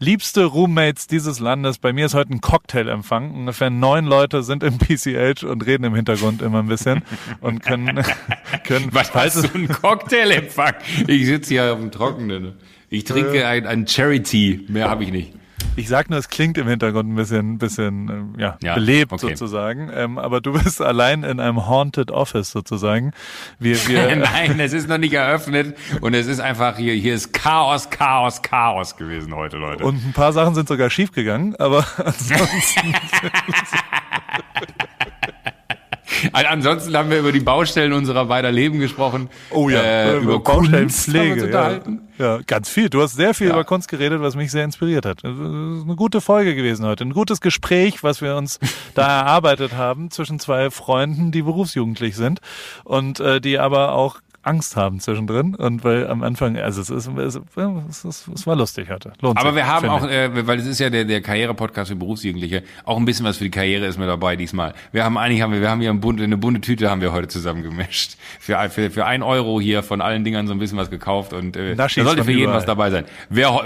liebste Roommates dieses Landes. Bei mir ist heute ein Cocktailempfang. Ungefähr neun Leute sind im PCH und reden im Hintergrund immer ein bisschen und können, können Was falls hast es, du einen Cocktailempfang? Ich sitze hier auf dem Trockenen. Ich trinke ein, ein Cherry-Tea. Mehr habe ich nicht. Ich sag nur, es klingt im Hintergrund ein bisschen, bisschen ähm, ja, Ja, belebt okay. sozusagen. Ähm, aber du bist allein in einem Haunted Office sozusagen. Wir, wir, Nein, es ist noch nicht eröffnet und es ist einfach hier, hier ist Chaos, Chaos, Chaos gewesen heute, Leute. und ein paar Sachen sind sogar schief gegangen, aber ansonsten An- Ansonsten haben wir über die Baustellen unserer beider Leben gesprochen. Oh ja, äh, über uns Baustellenpflege. Ja. ja, ganz viel. Du hast sehr viel Ja. über Kunst geredet, was mich sehr inspiriert hat. Eine gute Folge gewesen heute. Ein gutes Gespräch, was wir uns da erarbeitet haben zwischen zwei Freunden, die berufsjugendlich sind und äh, die aber auch Angst haben zwischendrin. Und weil am Anfang, also es ist, es, ist, es war lustig heute. Lohnt Aber sich, wir haben auch, äh, weil es ist ja der, der Karriere-Podcast für Berufsjugendliche, auch ein bisschen was für die Karriere ist mir dabei diesmal. Wir haben eigentlich, haben wir, wir haben hier ein bunte, eine bunte Tüte haben wir heute zusammengemischt. Für, ein- für, für ein Euro hier von allen Dingern so ein bisschen was gekauft und äh, da sollte für jeden überall. was dabei sein. Wer,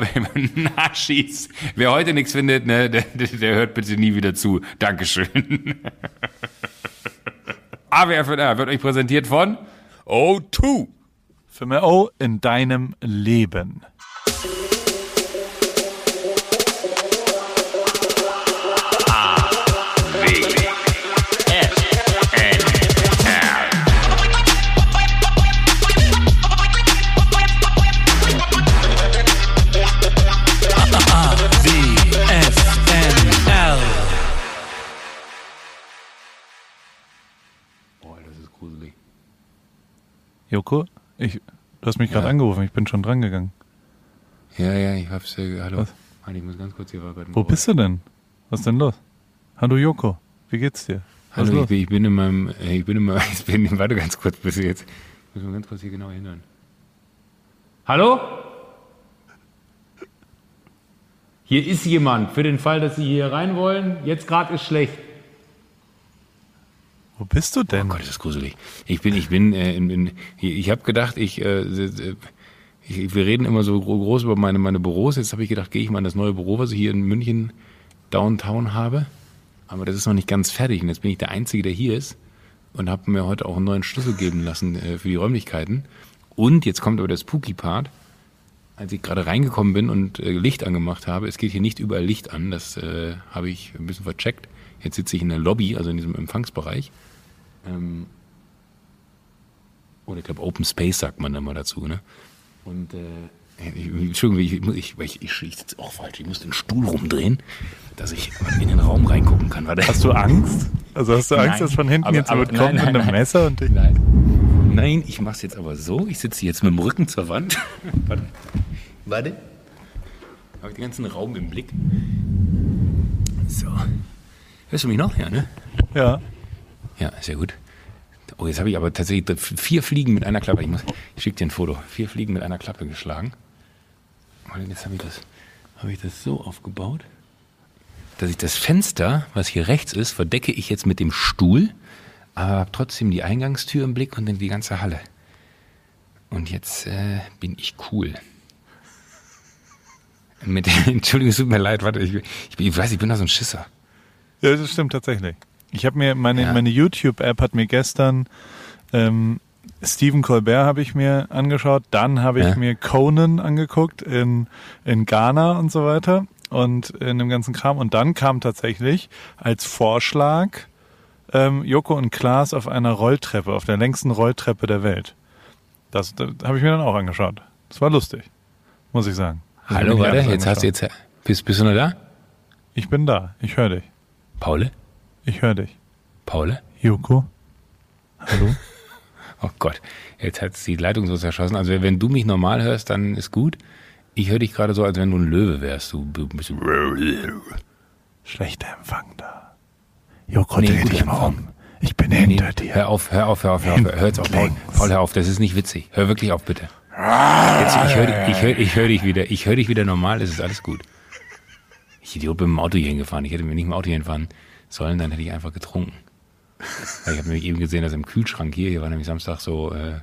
Naschis, wer heute nichts findet, ne, der, der, der hört bitte nie wieder zu. Dankeschön. AWFNR wird euch präsentiert von O2. Für mehr O in deinem Leben. Joko, ich, du hast mich gerade Ja. angerufen. Ich bin schon dran gegangen. Ja, ja, ich hab's, äh, hallo. Was? Mann, ich muss ganz kurz hier ein Wo bist du denn? Was ist denn los? Hallo Joko, wie geht's dir? Was Hallo, ich bin, ich bin in meinem, äh, ich bin in meinem, ich bin, warte ganz kurz, bis jetzt, ich muss mal ganz kurz hier genau hinhören. Hallo? Hier ist jemand, für den Fall, dass Sie hier rein wollen. Jetzt gerade ist schlecht. Wo bist du denn? Oh Gott, ist das gruselig. Ich bin, ich bin, äh, in, in, ich habe gedacht, ich, äh, ich, wir reden immer so gro- groß über meine, meine Büros. Jetzt habe ich gedacht, gehe ich mal in das neue Büro, was ich hier in München Downtown habe. Aber das ist noch nicht ganz fertig. Und jetzt bin ich der Einzige, der hier ist und habe mir heute auch einen neuen Schlüssel geben lassen äh, für die Räumlichkeiten. Und jetzt kommt aber der Spooky Part. Als ich gerade reingekommen bin und äh, Licht angemacht habe, es geht hier nicht überall Licht an, das äh, habe ich ein bisschen vercheckt. Jetzt sitze ich in der Lobby, also in diesem Empfangsbereich. Ähm, oder ich glaube Open Space sagt man immer dazu, ne? Und äh, ich, Entschuldigung, ich, ich, ich, ich, sitze auch falsch, ich muss den Stuhl rumdrehen, dass ich in den Raum reingucken kann. Warte. Hast du Angst? Also hast du Angst, Nein, dass von hinten aber- jetzt jemand kommt nein, mit einem nein, Messer und dich... Nein. Nein, ich mach's jetzt aber so. Ich sitze jetzt mit dem Rücken zur Wand. Warte. Warte. Habe ich den ganzen Raum im Blick. So. Hörst du mich noch? Ja, ne? Ja. Ja, sehr gut. Oh, jetzt habe ich aber tatsächlich vier Fliegen mit einer Klappe. Ich, muss, ich schicke dir ein Foto. Vier Fliegen mit einer Klappe geschlagen. Und jetzt habe ich, das, habe ich das so aufgebaut, dass ich das Fenster, was hier rechts ist, verdecke ich jetzt mit dem Stuhl, aber habe trotzdem die Eingangstür im Blick und dann die ganze Halle. Und jetzt äh, bin ich cool. Mit, Entschuldigung, es tut mir leid, warte, ich, ich, ich weiß, ich bin da so ein Schisser. Ja, das stimmt tatsächlich. Ich habe mir, meine, Ja. meine YouTube-App hat mir gestern ähm, Stephen Colbert habe ich mir angeschaut, dann habe ich Ja. mir Conan angeguckt in, in Ghana und so weiter und in dem ganzen Kram. Und dann kam tatsächlich als Vorschlag ähm, Joko und Klaas auf einer Rolltreppe, auf der längsten Rolltreppe der Welt. Das, das habe ich mir dann auch angeschaut. Das war lustig, muss ich sagen. Das Hallo, warte, jetzt hast du angeschaut. jetzt. Bist, bist du noch da? Ich bin da, ich höre dich. Paule? Ich höre dich. Paule? Joko? Hallo? Oh Gott, jetzt hat die Leitung so zerschossen. Also wenn du mich normal hörst, dann ist gut. Ich höre dich gerade so, als wenn du ein Löwe wärst. Du bist Schlechter Empfang da. Joko, Nee, dreh dich mal Empfang. um. Ich bin hinter dir. Hör auf, hör auf, hör auf, hör auf. Hör jetzt auf, Paul. Paul, hör auf, das ist nicht witzig. Hör wirklich auf, bitte. Jetzt, ich höre dich, ich hör, ich hör dich wieder. Ich höre dich wieder normal, es ist alles gut. Ich Idiot bin mit dem Auto hier hingefahren. Ich hätte mir nicht mit dem Auto hier hinfahren sollen, dann hätte ich einfach getrunken. Weil ich habe nämlich eben gesehen, dass im Kühlschrank hier, hier war nämlich Samstag so, äh,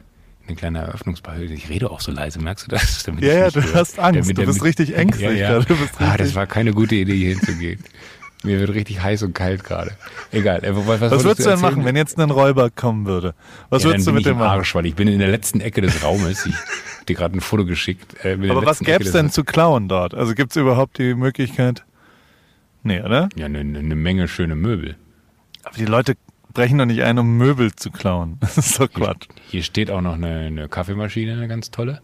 eine kleine Eröffnungsball. Ich rede auch so leise, merkst du das? Damit Ja, ja, du höre. hast Angst. Damit- Du bist damit- richtig ängstlich Ja, ja. bist Ah, das richtig- war keine gute Idee, hier hinzugehen. Mir wird richtig heiß und kalt gerade. Egal. äh, Was, was, würdest du denn erzählen? machen, wenn jetzt ein Räuber kommen würde? Was ja, würdest du mit dem machen? Arsch, weil ich bin in der letzten Ecke des Raumes. Ich hab dir gerade ein Foto geschickt. Äh, Aber was gäbe es denn zu klauen dort? Also gibt es überhaupt die Möglichkeit? Nee, oder? Ja, eine, eine Menge schöne Möbel. Aber die Leute brechen doch nicht ein, um Möbel zu klauen. Das ist doch Quatsch. Hier steht auch noch eine, eine Kaffeemaschine, eine ganz tolle.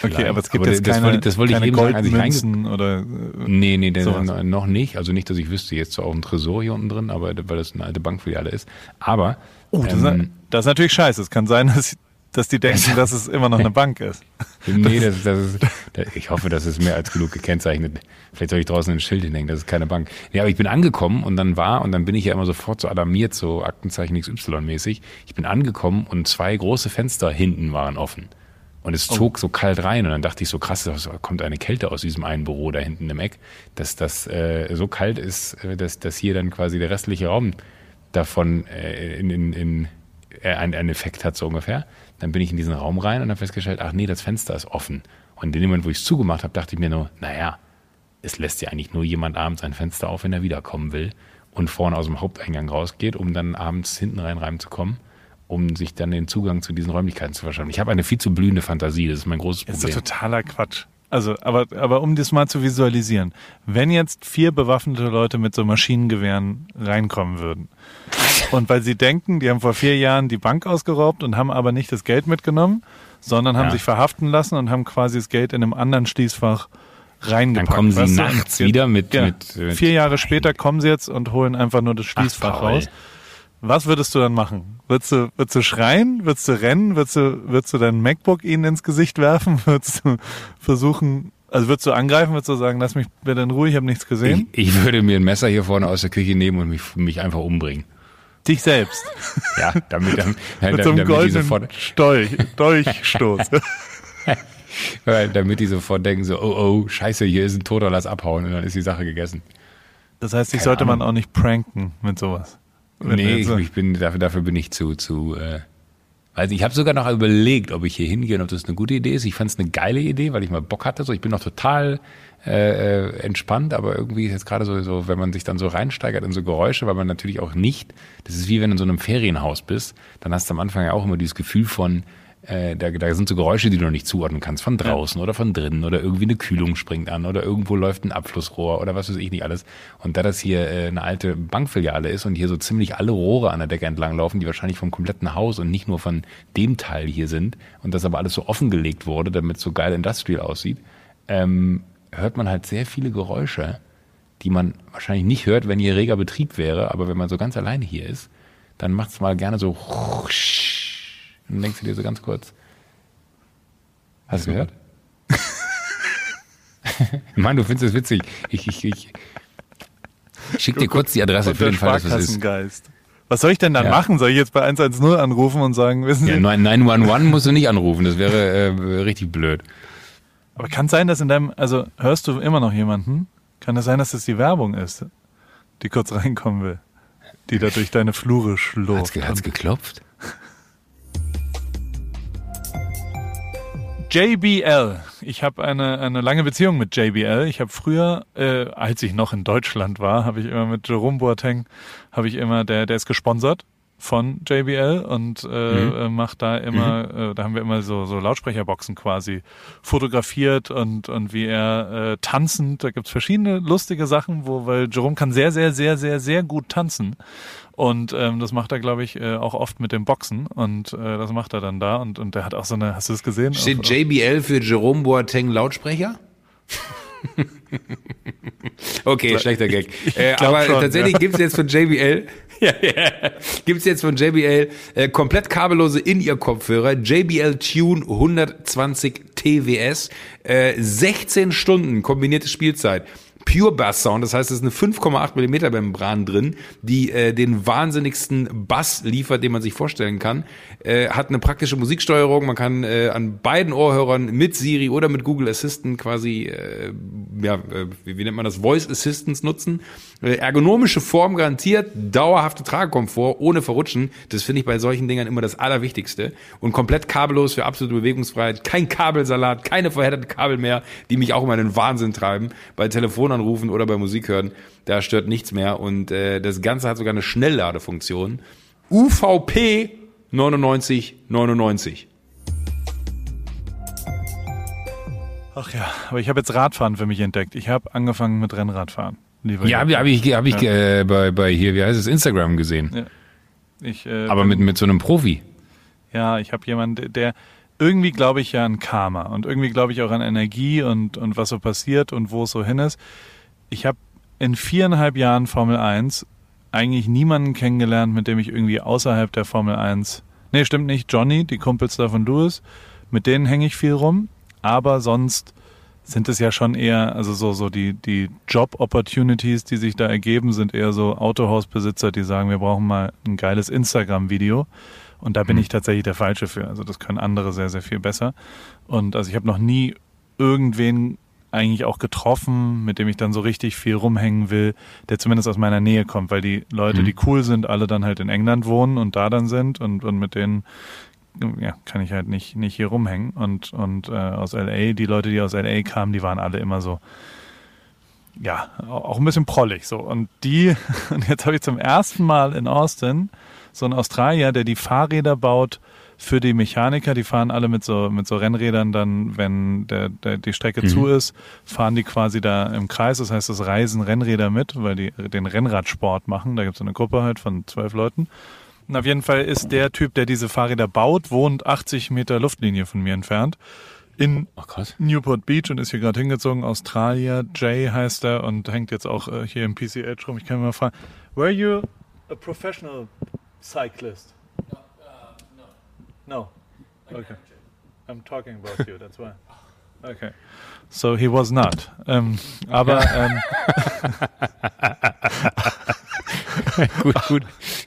Okay, Vielleicht. aber es gibt Aber jetzt das keine, wollte, das wollte ich keine eben sagen, ich reinge Goldmünzen oder... Äh, Nee, nee, Sowas. noch nicht. Also nicht, dass ich wüsste, jetzt zwar auch ein Tresor hier unten drin, aber weil das eine alte Bankfiliale ist. Aber oh, das, ähm, ist, das ist natürlich scheiße. Es kann sein, dass, dass die denken, dass es immer noch eine Bank ist. nee, das, das ist, das, ich hoffe, das ist mehr als genug gekennzeichnet. Vielleicht soll ich draußen ein Schild hinhängen, das ist keine Bank. Nee, aber ich bin angekommen und dann war, und dann bin ich ja immer sofort so alarmiert, so Aktenzeichen XY-mäßig. Ich bin angekommen und zwei große Fenster hinten waren offen. Und es zog so kalt rein und dann dachte ich so krass, da kommt eine Kälte aus diesem einen Büro da hinten im Eck, dass das äh, so kalt ist, äh, dass, dass hier dann quasi der restliche Raum davon äh, in, in, in äh, einen, einen Effekt hat, so ungefähr. Dann bin ich in diesen Raum rein und habe festgestellt, ach nee, das Fenster ist offen. Und in dem Moment, wo ich es zugemacht habe, dachte ich mir nur, naja, es lässt ja eigentlich nur jemand abends ein Fenster auf, wenn er wiederkommen will und vorne aus dem Haupteingang rausgeht, um dann abends hinten rein reinzukommen, um sich dann den Zugang zu diesen Räumlichkeiten zu verschaffen. Ich habe eine viel zu blühende Fantasie, das ist mein großes Das ist Problem. totaler Quatsch. Also, aber, aber um das mal zu visualisieren, wenn jetzt vier bewaffnete Leute mit so Maschinengewehren reinkommen würden und weil sie denken, die haben vor vier Jahren die Bank ausgeraubt und haben aber nicht das Geld mitgenommen, sondern haben Ja. sich verhaften lassen und haben quasi das Geld in einem anderen Schließfach reingepackt. Dann kommen sie nachts wieder mit- ja, mit- mit- vier Jahre später kommen sie jetzt und holen einfach nur das Schließfach Paul. raus. Was würdest du dann machen? Würdest du, würdest du schreien? Würdest du rennen? Würdest du, würdest du dein MacBook ihnen ins Gesicht werfen? Würdest du versuchen, also würdest du angreifen? Würdest du sagen, lass mich bitte in Ruhe, ich habe nichts ich, gesehen? ich würde mir ein Messer hier vorne aus der Küche nehmen und mich, mich einfach umbringen. Dich selbst. Ja, damit, damit, Mit so einem damit, goldenen sofort, Dolch, Dolchstoß. damit die sofort denken so, oh, oh, scheiße, hier ist ein Toter, lass abhauen und dann ist die Sache gegessen. Das heißt, dich sollte man Ahnung. auch nicht pranken mit sowas. Nee, ich, ich bin, dafür, dafür bin ich zu, zu, äh, also ich habe sogar noch überlegt, ob ich hier hingehe und ob das eine gute Idee ist. Ich fand es eine geile Idee, weil ich mal Bock hatte. So, ich bin noch total äh, äh, entspannt, aber irgendwie ist jetzt gerade so, so, wenn man sich dann so reinsteigert in so Geräusche, weil man natürlich auch nicht, das ist wie wenn du in so einem Ferienhaus bist, dann hast du am Anfang ja auch immer dieses Gefühl von, äh, da, da sind so Geräusche, die du noch nicht zuordnen kannst, von draußen oder von drinnen oder irgendwie eine Kühlung springt an oder irgendwo läuft ein Abflussrohr oder was weiß ich nicht alles. Und da das hier äh, eine alte Bankfiliale ist und hier so ziemlich alle Rohre an der Decke entlang laufen, die wahrscheinlich vom kompletten Haus und nicht nur von dem Teil hier sind und das aber alles so offengelegt wurde, damit es so geil industrial aussieht, ähm, hört man halt sehr viele Geräusche, die man wahrscheinlich nicht hört, wenn hier reger Betrieb wäre, aber wenn man so ganz alleine hier ist, dann macht's mal gerne so und dann denkst du dir so ganz kurz, hast du gehört? Mann, du findest es witzig. Ich, ich, ich schick dir kurz die Adresse für den Fall, dass es ist. Was soll ich denn dann Ja. machen? Soll ich jetzt bei 110 anrufen und sagen, wissen Sie, Ja, 911 musst du nicht anrufen, das wäre äh, richtig blöd. aber kann es sein, dass in deinem, also hörst du immer noch jemanden? Kann es sein, dass das die Werbung ist, die kurz reinkommen will? Die da durch deine Flure schlurft. ge- hat's geklopft? JBL. Ich habe eine, eine lange Beziehung mit JBL. Ich habe früher, äh, als ich noch in Deutschland war, habe ich immer mit Jerome Boateng, habe ich immer, der, der ist gesponsert von JBL und äh, Mhm. äh, macht da immer, äh, da haben wir immer so, so Lautsprecherboxen quasi fotografiert und, und wie er äh, tanzend, da gibt's verschiedene lustige Sachen, wo, weil Jerome kann sehr, sehr, sehr, sehr, sehr gut tanzen. Und ähm, das macht er, glaube ich, äh, auch oft mit dem Boxen. Und äh, das macht er dann da. Und, und der hat auch so eine, hast du das gesehen? Steht Auf- JBL für Jerome Boateng Lautsprecher? okay, schlechter Gag. äh, aber schon, tatsächlich ja. gibt's jetzt von JBL, ja, ja, gibt's jetzt von JBL äh, komplett kabellose In-Ear-Kopfhörer, JBL Tune 120 TWS, äh, 16 Stunden kombinierte Spielzeit. Pure Bass Sound. Das heißt, es ist eine 5,8 Millimeter Membran drin, die äh, den wahnsinnigsten Bass liefert, den man sich vorstellen kann. Äh, hat eine praktische Musiksteuerung. Man kann äh, an beiden Ohrhörern mit Siri oder mit Google Assistant quasi, äh, ja, äh, wie, wie nennt man das, Voice Assistance nutzen. Äh, ergonomische Form garantiert, dauerhafte Tragekomfort, ohne Verrutschen. Das finde ich bei solchen Dingern immer das Allerwichtigste. Und komplett kabellos für absolute Bewegungsfreiheit. Kein Kabelsalat, keine verhärteten Kabel mehr, die mich auch immer in den Wahnsinn treiben. Bei Telefonanrufen oder bei Musik hören, da stört nichts mehr. Und äh, das Ganze hat sogar eine Schnellladefunktion. UVP 9999. Ach ja, aber ich habe jetzt Radfahren für mich entdeckt. Ich habe angefangen mit Rennradfahren. Ja, habe hab ich, hab ich äh, bei, bei hier, wie heißt es, Instagram gesehen. Ja. Ich, äh, Aber mit, mit so einem Profi. Ja, ich habe jemanden, der irgendwie glaube ich ja an Karma und irgendwie glaube ich auch an Energie und, und was so passiert und wo es so hin ist. Ich habe in viereinhalb Jahren Formel 1 eigentlich niemanden kennengelernt, mit dem ich irgendwie außerhalb der Formel 1. Nee, stimmt nicht. Johnny, die Kumpels da von Lewis, mit denen hänge ich viel rum. Aber sonst sind es ja schon eher, also so, so die, die Job-Opportunities, die sich da ergeben, sind eher so Autohausbesitzer, die sagen, wir brauchen mal ein geiles Instagram-Video. Und da bin Mhm. ich tatsächlich der Falsche für. Also das können andere sehr, sehr viel besser. Und also ich habe noch nie irgendwen eigentlich auch getroffen, mit dem ich dann so richtig viel rumhängen will, der zumindest aus meiner Nähe kommt, weil die Leute, die cool sind, alle dann halt in England wohnen und da dann sind und, und mit denen ja, kann ich halt nicht, nicht hier rumhängen. Und, und äh, aus LA, die Leute, die aus LA kamen, die waren alle immer so, ja, au- auch ein bisschen prollig so. Und die, und jetzt habe ich zum ersten Mal in Austin so einen Australier, der die Fahrräder baut für die Mechaniker, die fahren alle mit so, mit so Rennrädern dann, wenn der, der, die Strecke zu ist, fahren die quasi da im Kreis. Das heißt, es reisen Rennräder mit, weil die den Rennradsport machen. Da gibt es eine Gruppe halt von zwölf Leuten. Und auf jeden Fall ist der Typ, der diese Fahrräder baut, wohnt 80 Meter Luftlinie von mir entfernt. In krass. Newport Beach und ist hier gerade hingezogen. Australier, Jay heißt er und hängt jetzt auch äh, hier im PCH rum. Ich kann ihn mal fragen, were you a professional cyclist? No. Okay. I'm talking about you, that's why. Okay. So he was not. Ähm, aber ähm, gut, gut.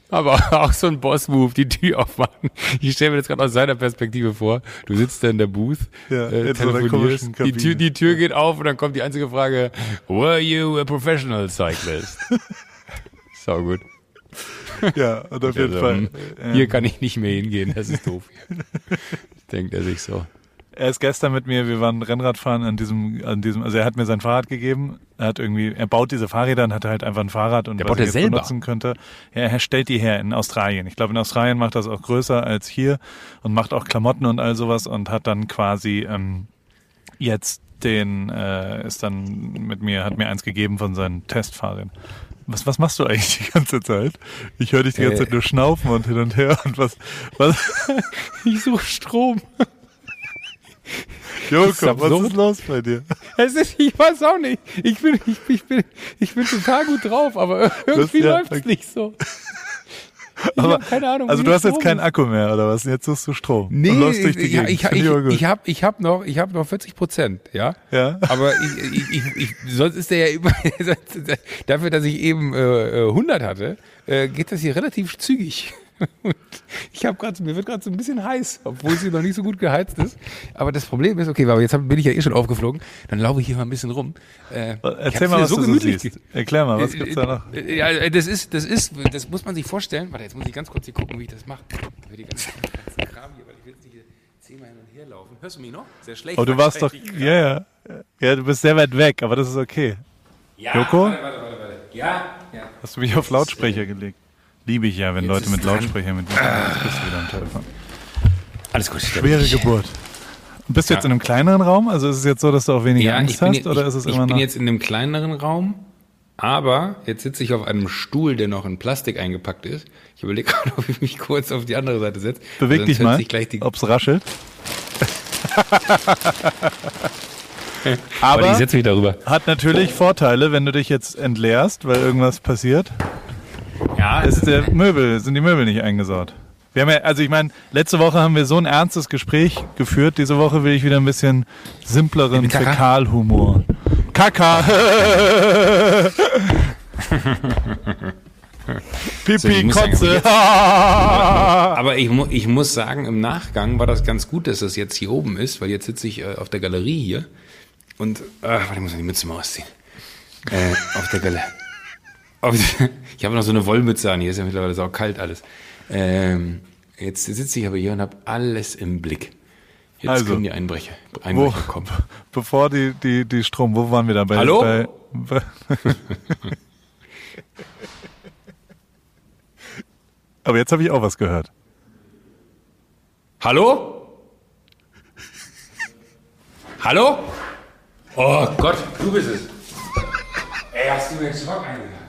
Aber auch so ein Boss-Move, die Tür aufmachen. Ich stelle mir das gerade aus seiner Perspektive vor. Du sitzt da in der Booth, Ja, äh, so telefonierst, komischen die. Tür, die Tür geht auf und dann kommt die einzige Frage, were you a professional cyclist? Sau gut. ja, und auf jeden Also, Fall. hm, ähm, Hier kann ich nicht mehr hingehen, das ist doof. Denkt er sich so. Er ist gestern mit mir, wir waren Rennradfahren an diesem, an diesem, also er hat mir sein Fahrrad gegeben. Er hat irgendwie, er baut diese Fahrräder und hatte halt einfach ein Fahrrad und Der was baut er jetzt selber? benutzen könnte. Ja, er stellt die her in Australien. Ich glaube, in Australien macht das auch größer als hier und macht auch Klamotten und all sowas und hat dann quasi ähm, jetzt den, äh, ist dann mit mir, hat mir eins gegeben von seinen Testfahrern. Was, was machst du eigentlich die ganze Zeit? Ich höre dich die ganze Äh. Zeit nur schnaufen und hin und her und was, was, Ich suche Strom. Joko, was ist los bei dir? Es ist, ich weiß auch nicht. Ich bin, ich, ich bin, ich bin total gut drauf, aber irgendwie ja- läuft's nicht so. Ich Aber- keine Ahnung. Also du hast jetzt keinen. Akku mehr, oder was? Jetzt suchst du Strom. Nee, und läufst durch die ich, Gegend. ich, ich, gut. ich habe ich hab noch, ich hab noch 40 Prozent, ja. Ja. Aber ich, ich, ich, ich, sonst ist der ja über, dafür, dass ich eben äh, äh, 100 hatte, äh, geht das hier relativ zügig. Ich habe gerade, mir wird gerade so ein bisschen heiß, obwohl es hier noch nicht so gut geheizt ist. Aber das Problem ist, okay, aber jetzt bin ich ja eh schon aufgeflogen, dann laufe ich hier mal ein bisschen rum. Äh, ich Erzähl mal, was du so gemütlich siehst. Erklär mal, was gibt's da noch? äh, Ja, äh, das ist, das ist, das muss man sich vorstellen. Warte, jetzt muss ich ganz kurz hier gucken, wie ich das mache. Für die ganzen, ganzen Kram hier, weil ich will jetzt nicht hier zehnmal hin und her laufen. Hörst du mich noch? Sehr schlecht. Oh, du warst doch, ja, ja. Ja, du bist sehr weit weg, aber das ist okay. Ja, Joko? Warte, warte, warte, warte. Ja, ja. Hast du mich auf Lautsprecher gelegt? Liebe ich ja, wenn Leute ist mit. Lautsprecher mit mir Jetzt bist du wieder am Telefon. Alles gut. Schwere Geburt. Und bist du jetzt Ja. in einem kleineren Raum? Also ist es jetzt so, dass du auch weniger Ja, Angst ich bin, hast? jetzt, oder ich, ist es ich immer bin noch? jetzt in einem kleineren Raum, aber jetzt sitze ich auf einem Stuhl, der noch in Plastik eingepackt ist. Ich überlege gerade, ob ich mich kurz auf die andere Seite setze. Beweg dich mal, die, ob's raschelt. aber aber ich setze mich darüber. hat natürlich Vorteile, wenn du dich jetzt entleerst, weil irgendwas passiert. Ja, ist der Möbel, sind die Möbel nicht eingesaut. Wir haben ja, also ich meine, letzte Woche haben wir so ein ernstes Gespräch geführt. Diese Woche will ich wieder ein bisschen simpleren? Fäkalhumor Kaka. So, Pipi, sagen, Kotze. Aber ich, mu ich muss sagen, im Nachgang war das ganz gut, dass das jetzt hier oben ist, weil jetzt sitze ich äh, auf der Galerie hier und, äh, warte, ich muss noch die Mütze mal ausziehen. Äh, auf der Galerie. Ich habe noch so eine Wollmütze an, hier ist ja mittlerweile sau kalt alles. Ähm, jetzt sitze ich aber hier und habe alles im Blick. Jetzt Also, können die Einbrecher, Wo, Einbrecher kommen. bevor die, die, die Strom, wo waren wir da? Bei, Hallo? Bei, bei Aber jetzt habe ich auch was gehört. Hallo? Hallo? Oh Gott, du bist es. Ey, hast du mir den Schock eingeladen?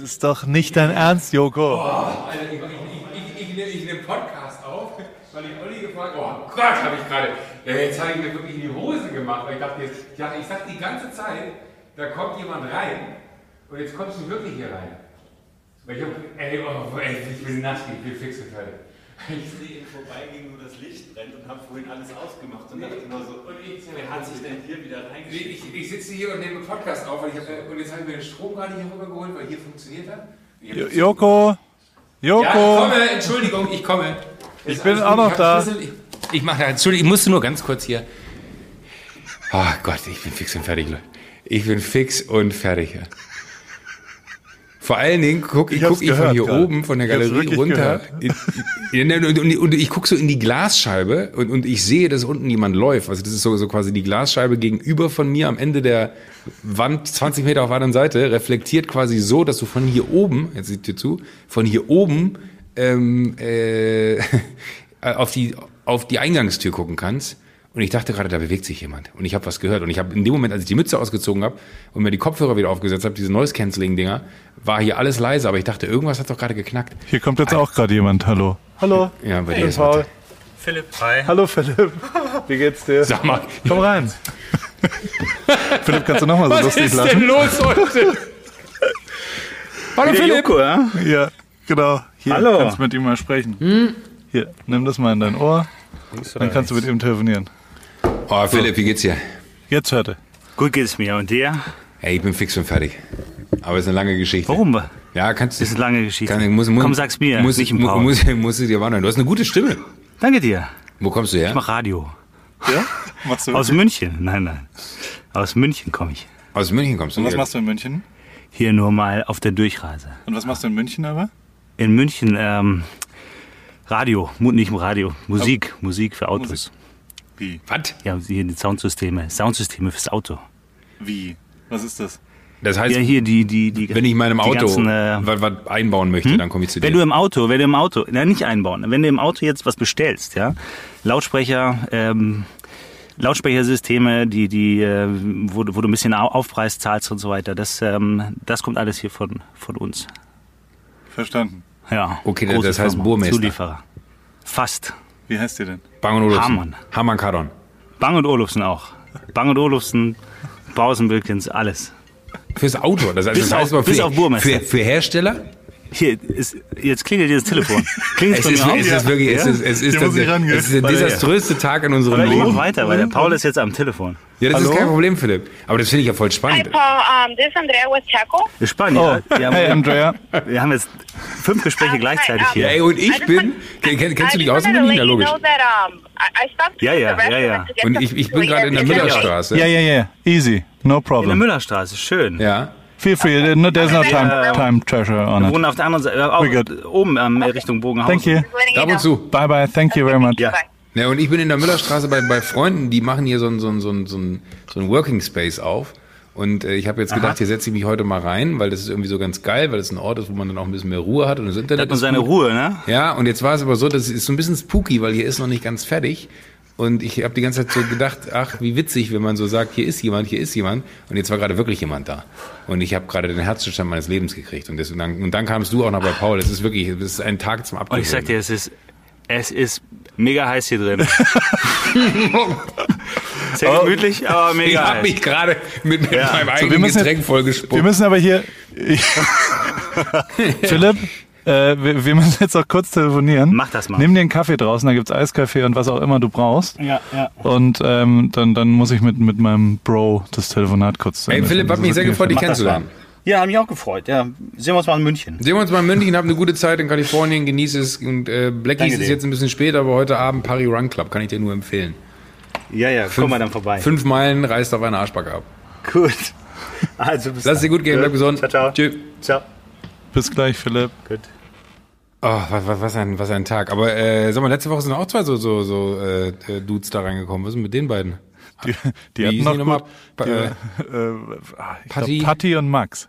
Ist doch nicht dein Ernst, Joko. Alter, ich, ich, ich, ich, ich, nehme Podcast auf, weil ich Olli gefragt oh Gott, habe ich gerade, jetzt habe ich mir wirklich in die Hose gemacht, weil ich dachte, jetzt, ich, dachte, ich sag die ganze Zeit, da kommt jemand rein und jetzt kommst du wirklich hier rein. Ich hab, ey, oh, ey, ich bin nass, ich bin fix und fertig. Ich sehe im Vorbeigehen nur das Licht brennt und habe vorhin alles ausgemacht und dachte nur so, Und ich, wer hat sich denn hier wieder Nee, reingeschickt? ich, ich sitze hier und nehme Podcast auf weil ich hab, äh, und jetzt habe ich mir den Strom gerade hier rübergeholt, weil hier funktioniert er. Ich hab- Jo- Joko. Ja, ich Joko. komme, Entschuldigung, ich komme. Ich Ist bin auch noch da. Schlüssel, Ich, ich mache, Entschuldigung, ich musste nur ganz kurz hier. Oh Gott, ich bin fix und fertig, Leute. Ich bin fix und fertig. ja. Vor allen Dingen gucke ich, Ich guck ich von hier gerade. oben, von der Galerie runter. In, in, in, und, ich gucke so in die Glasscheibe und, und ich sehe, dass unten jemand läuft. Also das ist so, so quasi die Glasscheibe gegenüber von mir am Ende der Wand, 20 Meter auf der anderen Seite, reflektiert quasi so, dass du von hier oben, jetzt seht ihr zu, von hier oben ähm, äh, auf, die, auf die Eingangstür gucken kannst. Und ich dachte gerade, da bewegt sich jemand. Und ich habe was gehört. Und ich habe in dem Moment, als ich die Mütze ausgezogen habe und mir die Kopfhörer wieder aufgesetzt habe, diese Noise-Canceling-Dinger, war hier alles leise. Aber ich dachte, irgendwas hat doch gerade geknackt. Hier kommt jetzt auch gerade jemand. Hallo. Hallo. Ja, bei dir Hey, ist Paul. was. Philipp, hi. Hallo Philipp. Wie geht's dir? Sag mal, Komm rein. Philipp, kannst du nochmal so was lustig ist lachen? denn los heute? Hallo Philipp. Joko, ja? Ja, genau. Hier Hallo. kannst du mit ihm mal sprechen. Hier, nimm das mal in dein Ohr. Dann kannst du mit ihm telefonieren. Oh, Philipp, wie geht's dir? Jetzt hört er. Gut geht's mir. Und dir? Hey, ich bin fix und fertig. Aber es ist eine lange Geschichte. Warum? Ja, kannst du. Das ist eine lange Geschichte. Kann, muss, muss, Komm, sag's mir, Muss, nicht im mu- Paul. muss, muss ich dir warnen. Du hast eine gute Stimme. Danke dir. Wo kommst du her? Ich mach Radio. Ja? Machst du Aus München. Nein, nein. Aus München komme ich. Aus München kommst du. Und was machst du in München? Hier nur mal auf der Durchreise. Und was machst du in München aber? In München ähm, Radio, nicht Radio, Musik, Musik für Autos. Musik. Wie? Was? Ja, hier die Soundsysteme, Soundsysteme fürs Auto. Wie? Was ist das? Das heißt, Ja, hier die, die, die. wenn ich in meinem Auto ganzen, äh, was, was einbauen möchte, dann komme ich zu dir. Wenn du im Auto, wenn du im Auto, na nicht einbauen, wenn du im Auto jetzt was bestellst, ja, Lautsprecher, ähm, Lautsprechersysteme, die, die, äh, wo, du- wo du ein bisschen Au- Aufpreis zahlst und so weiter, das, ähm, das kommt alles hier von, von uns. Verstanden. Ja. Okay, das heißt Firma. Zulieferer. Fast. Wie heißt ihr denn? Bang und Olufsen. Hamann. Hamann Karon. Bang und Olufsen auch. Bang und Olufsen, Pausenbülkens, alles. Fürs Auto. Das heißt, Bis das heißt auf- bis auf Burmeister. für, für Hersteller? Hier, ist, jetzt klingelt dieses Telefon. Klingelt Es bei ist, es ist wirklich, es Ja? ist, es ist, das- es ist der desaströste Tag in unserem Aber ich mach Leben. weiter, weil der Paul ist jetzt am Telefon. Ja, das Hallo? ist kein Problem, Philipp. Aber das finde ich ja voll Hi, spannend. Paul. Um, this is Andrea with Chaco. Spannend. Oh, ja. Wir, hey Andrea. wir haben jetzt fünf Gespräche gleichzeitig Ja, hier. ey, und ich just bin, want- kenn, kenn- kennst du dich aus Berlin? Ja, logisch. um, Ja, ja, ja, ja. Und ich, ich bin gerade in der? Müllerstraße. Ja, ja, ja. Easy. No In der problem. Müllerstraße, schön. Ja. Feel free. No, there's no time, time treasure on Wir it. wohnen auf der anderen Seite, äh, auch oben ähm, Richtung Bogenhausen. Thank you. Ab und zu. Bye bye. Thank you very much. Ja. Ja, und ich bin in der Müllerstraße bei, bei Freunden, die machen hier so ein, so ein, so ein, so ein, so ein Working Space auf. Und äh, ich habe jetzt gedacht, hier setze ich mich heute mal rein, weil das ist irgendwie so ganz geil, weil es ein Ort ist, wo man dann auch ein bisschen mehr Ruhe hat und das Da Internet hat man ist seine gut. Ruhe, ne? Ja, und jetzt war es aber so, das ist so ein bisschen spooky, weil hier ist noch nicht ganz fertig. Und ich habe die ganze Zeit so gedacht, ach, wie witzig, wenn man so sagt, hier ist jemand, hier ist jemand. Und jetzt war gerade wirklich jemand da. Und ich habe gerade den Herzzustand meines Lebens gekriegt. Und, deswegen, dann, und dann kamst du auch noch bei Paul. Es ist wirklich, es ist ein Tag zum Und Abgewöhnen. ich sag dir, es ist, es ist mega heiß hier drin. Sehr gemütlich, aber ich mega habe heiß. mich gerade mit, mit Ja. meinem wir eigenen müssen Getränk Wir vollgespuckt. müssen aber hier. Philipp, Äh, wir, wir müssen jetzt auch kurz telefonieren. Mach das mal. Nimm dir einen Kaffee draußen, da gibt's Eiskaffee und was auch immer du brauchst. Ja, ja. Und ähm, dann, dann muss ich mit, mit meinem Bro das Telefonat kurz zu Ey, Philipp, hat mich sehr okay. gefreut, dich kennenzulernen. Ja, hat mich auch gefreut. Ja, sehen wir uns mal in München. Sehen wir uns mal in München, habt eine gute Zeit in Kalifornien, genieß es. Und äh, Blackies ist jetzt ein bisschen später, aber heute Abend Paris Run Club, kann ich dir nur empfehlen. Ja, ja, komm mal dann vorbei. Fünf Meilen reißt auf eine Arschbacke ab. Gut. Also bis Lass es dir dann. gut gehen, bleib gesund. Ciao, ciao. Tschüss. Ciao. Bis gleich, Philipp. Gut. Oh, was, was, was, ein, was ein Tag. Aber äh, sag mal, letzte Woche sind auch zwei so, so, so äh, äh, Dudes da reingekommen. Was ist denn mit den beiden? Die, die hatten noch die nochmal? gut, Pa- die, äh, äh, ah, ich Patti? glaub, Patti und Max.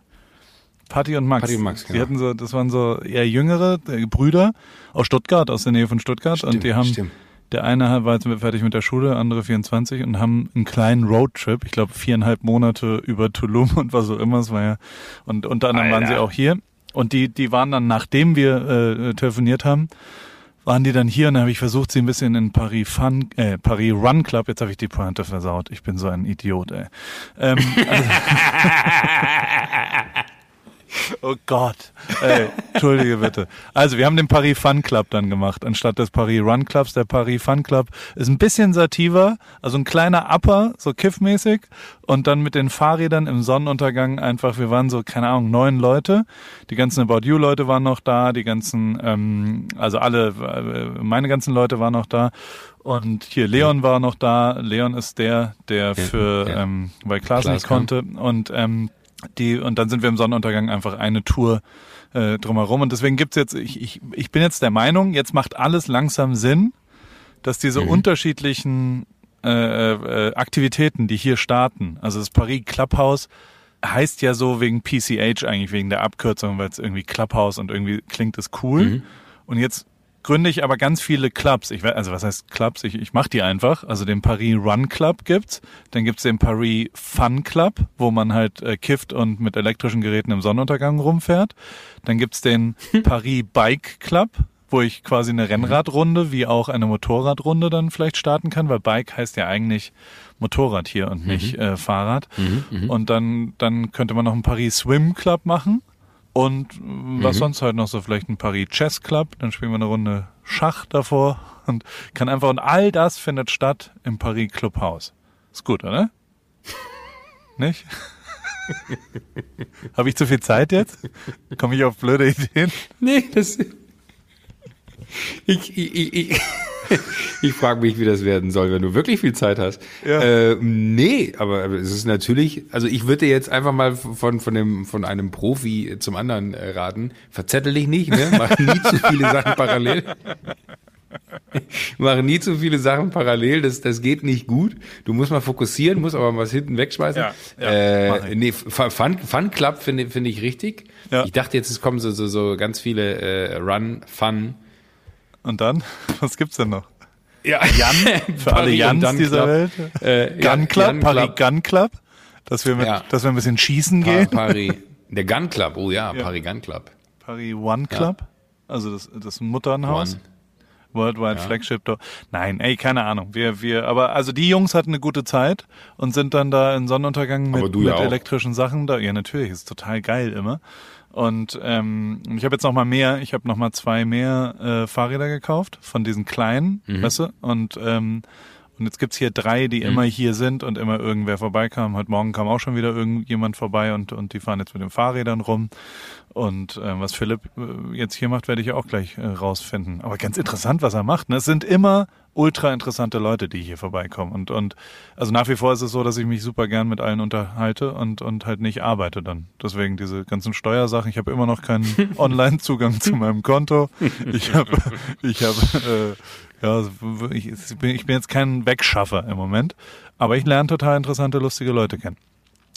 Patti und Max. Patti und Max, Die genau. hatten so, das waren so eher jüngere äh, Brüder aus Stuttgart, aus der Nähe von Stuttgart. und die haben, stimmt. der eine war jetzt fertig mit der Schule, andere 24 und haben einen kleinen Roadtrip, ich glaube viereinhalb Monate über Tulum und was auch immer es war ja. Und unter anderem waren sie Alter. auch hier. Und die, die waren dann, nachdem wir äh, telefoniert haben, waren die dann hier und dann habe ich versucht, sie ein bisschen in Paris Fun, äh, Paris Run Club, jetzt habe ich die Pointe versaut. Ich bin so ein Idiot, ey. Ähm, also, oh Gott. Ey, entschuldige bitte. Also, wir haben den Paris Fun Club dann gemacht, anstatt des Paris Run Clubs. Der Paris Fun Club ist ein bisschen sativer, also ein kleiner Upper, so kiffmäßig. Und dann mit den Fahrrädern im Sonnenuntergang einfach, wir waren so, keine Ahnung, neun Leute. Die ganzen About You Leute waren noch da, die ganzen, ähm, also alle, äh, meine ganzen Leute waren noch da. Und hier Leon war noch da. Leon ist der, der für, ähm, weil Klaas nicht konnte. Und ähm, die und dann sind wir im Sonnenuntergang einfach eine Tour äh, drumherum. Und deswegen gibt's jetzt, ich, ich, ich bin jetzt der Meinung, jetzt macht alles langsam Sinn, dass diese unterschiedlichen äh, äh, Aktivitäten, die hier starten, also das Paris Clubhouse heißt ja so wegen PCH eigentlich, wegen der Abkürzung, weil es irgendwie Clubhouse und irgendwie klingt es cool. Und jetzt gründe ich aber ganz viele Clubs. Ich, also was heißt Clubs? Ich, ich mache die einfach. Also den Paris Run Club gibt's, dann gibt's den Paris Fun Club, wo man halt äh, kifft und mit elektrischen Geräten im Sonnenuntergang rumfährt. Dann gibt's den Paris Bike Club, wo ich quasi eine Rennradrunde wie auch eine Motorradrunde dann vielleicht starten kann, weil Bike heißt ja eigentlich Motorrad hier und nicht äh, Fahrrad. Und dann, dann könnte man noch einen Paris Swim Club machen. Und äh, was sonst halt noch so, vielleicht ein Paris Chess Club, dann spielen wir eine Runde Schach davor und kann einfach, und all das findet statt im Paris Clubhaus. Ist gut, oder? Nicht? Habe ich zu viel Zeit jetzt? Komme ich auf blöde Ideen? Nee, das. Ich, ich, ich, ich, frage mich, wie das werden soll, wenn du wirklich viel Zeit hast. Ja. Äh, nee, aber es ist natürlich, also ich würde jetzt einfach mal von, von, dem, von einem Profi zum anderen äh, raten, verzettel dich nicht, ne? mach nie zu viele Sachen parallel. Mach nie zu viele Sachen parallel, das, das geht nicht gut. Du musst mal fokussieren, musst aber was hinten wegschmeißen. Ja, ja, äh, nee, Fun, Fun Club finde finde ich richtig. Ja. Ich dachte jetzt, es kommen so, so, so ganz viele äh, Run, Fun. Und dann? Was gibt's denn noch? Ja, Jan, für alle Jans dieser. Welt. Äh, ja, Gun Club, Gun Paris Club. Gun Club, dass wir mit, Ja. dass wir ein bisschen schießen Pa gehen. Paris. Der Gun Club, oh ja, Ja. Paris Gun Club. Paris One Club, also das, das Mutternhaus. One. Worldwide Flagship Door. Nein, ey, keine Ahnung. Wir, wir, aber also die Jungs hatten eine gute Zeit und sind dann da in Sonnenuntergang mit, mit ja elektrischen Sachen da. Ja, natürlich, ist total geil immer. Und ähm, ich habe jetzt noch mal mehr, ich habe noch mal zwei mehr äh, Fahrräder gekauft von diesen kleinen, Mhm. weißt du? Und ähm, und jetzt gibt's hier drei, die immer hier sind und immer irgendwer vorbeikam. Heute Morgen kam auch schon wieder irgendjemand vorbei und, und die fahren jetzt mit den Fahrrädern rum. Und äh, was Philipp äh, jetzt hier macht, werde ich auch gleich äh, rausfinden. Aber ganz interessant, was er macht. Ne? Es sind immer ultra interessante Leute, die hier vorbeikommen. Und, und also nach wie vor ist es so, dass ich mich super gern mit allen unterhalte und, und halt nicht arbeite dann. Deswegen diese ganzen Steuersachen. Ich habe immer noch keinen Online-Zugang zu meinem Konto. Ich habe, ich habe, äh, ja, ich, ich bin ich bin jetzt kein Wegschaffer im Moment. Aber ich lerne total interessante, lustige Leute kennen.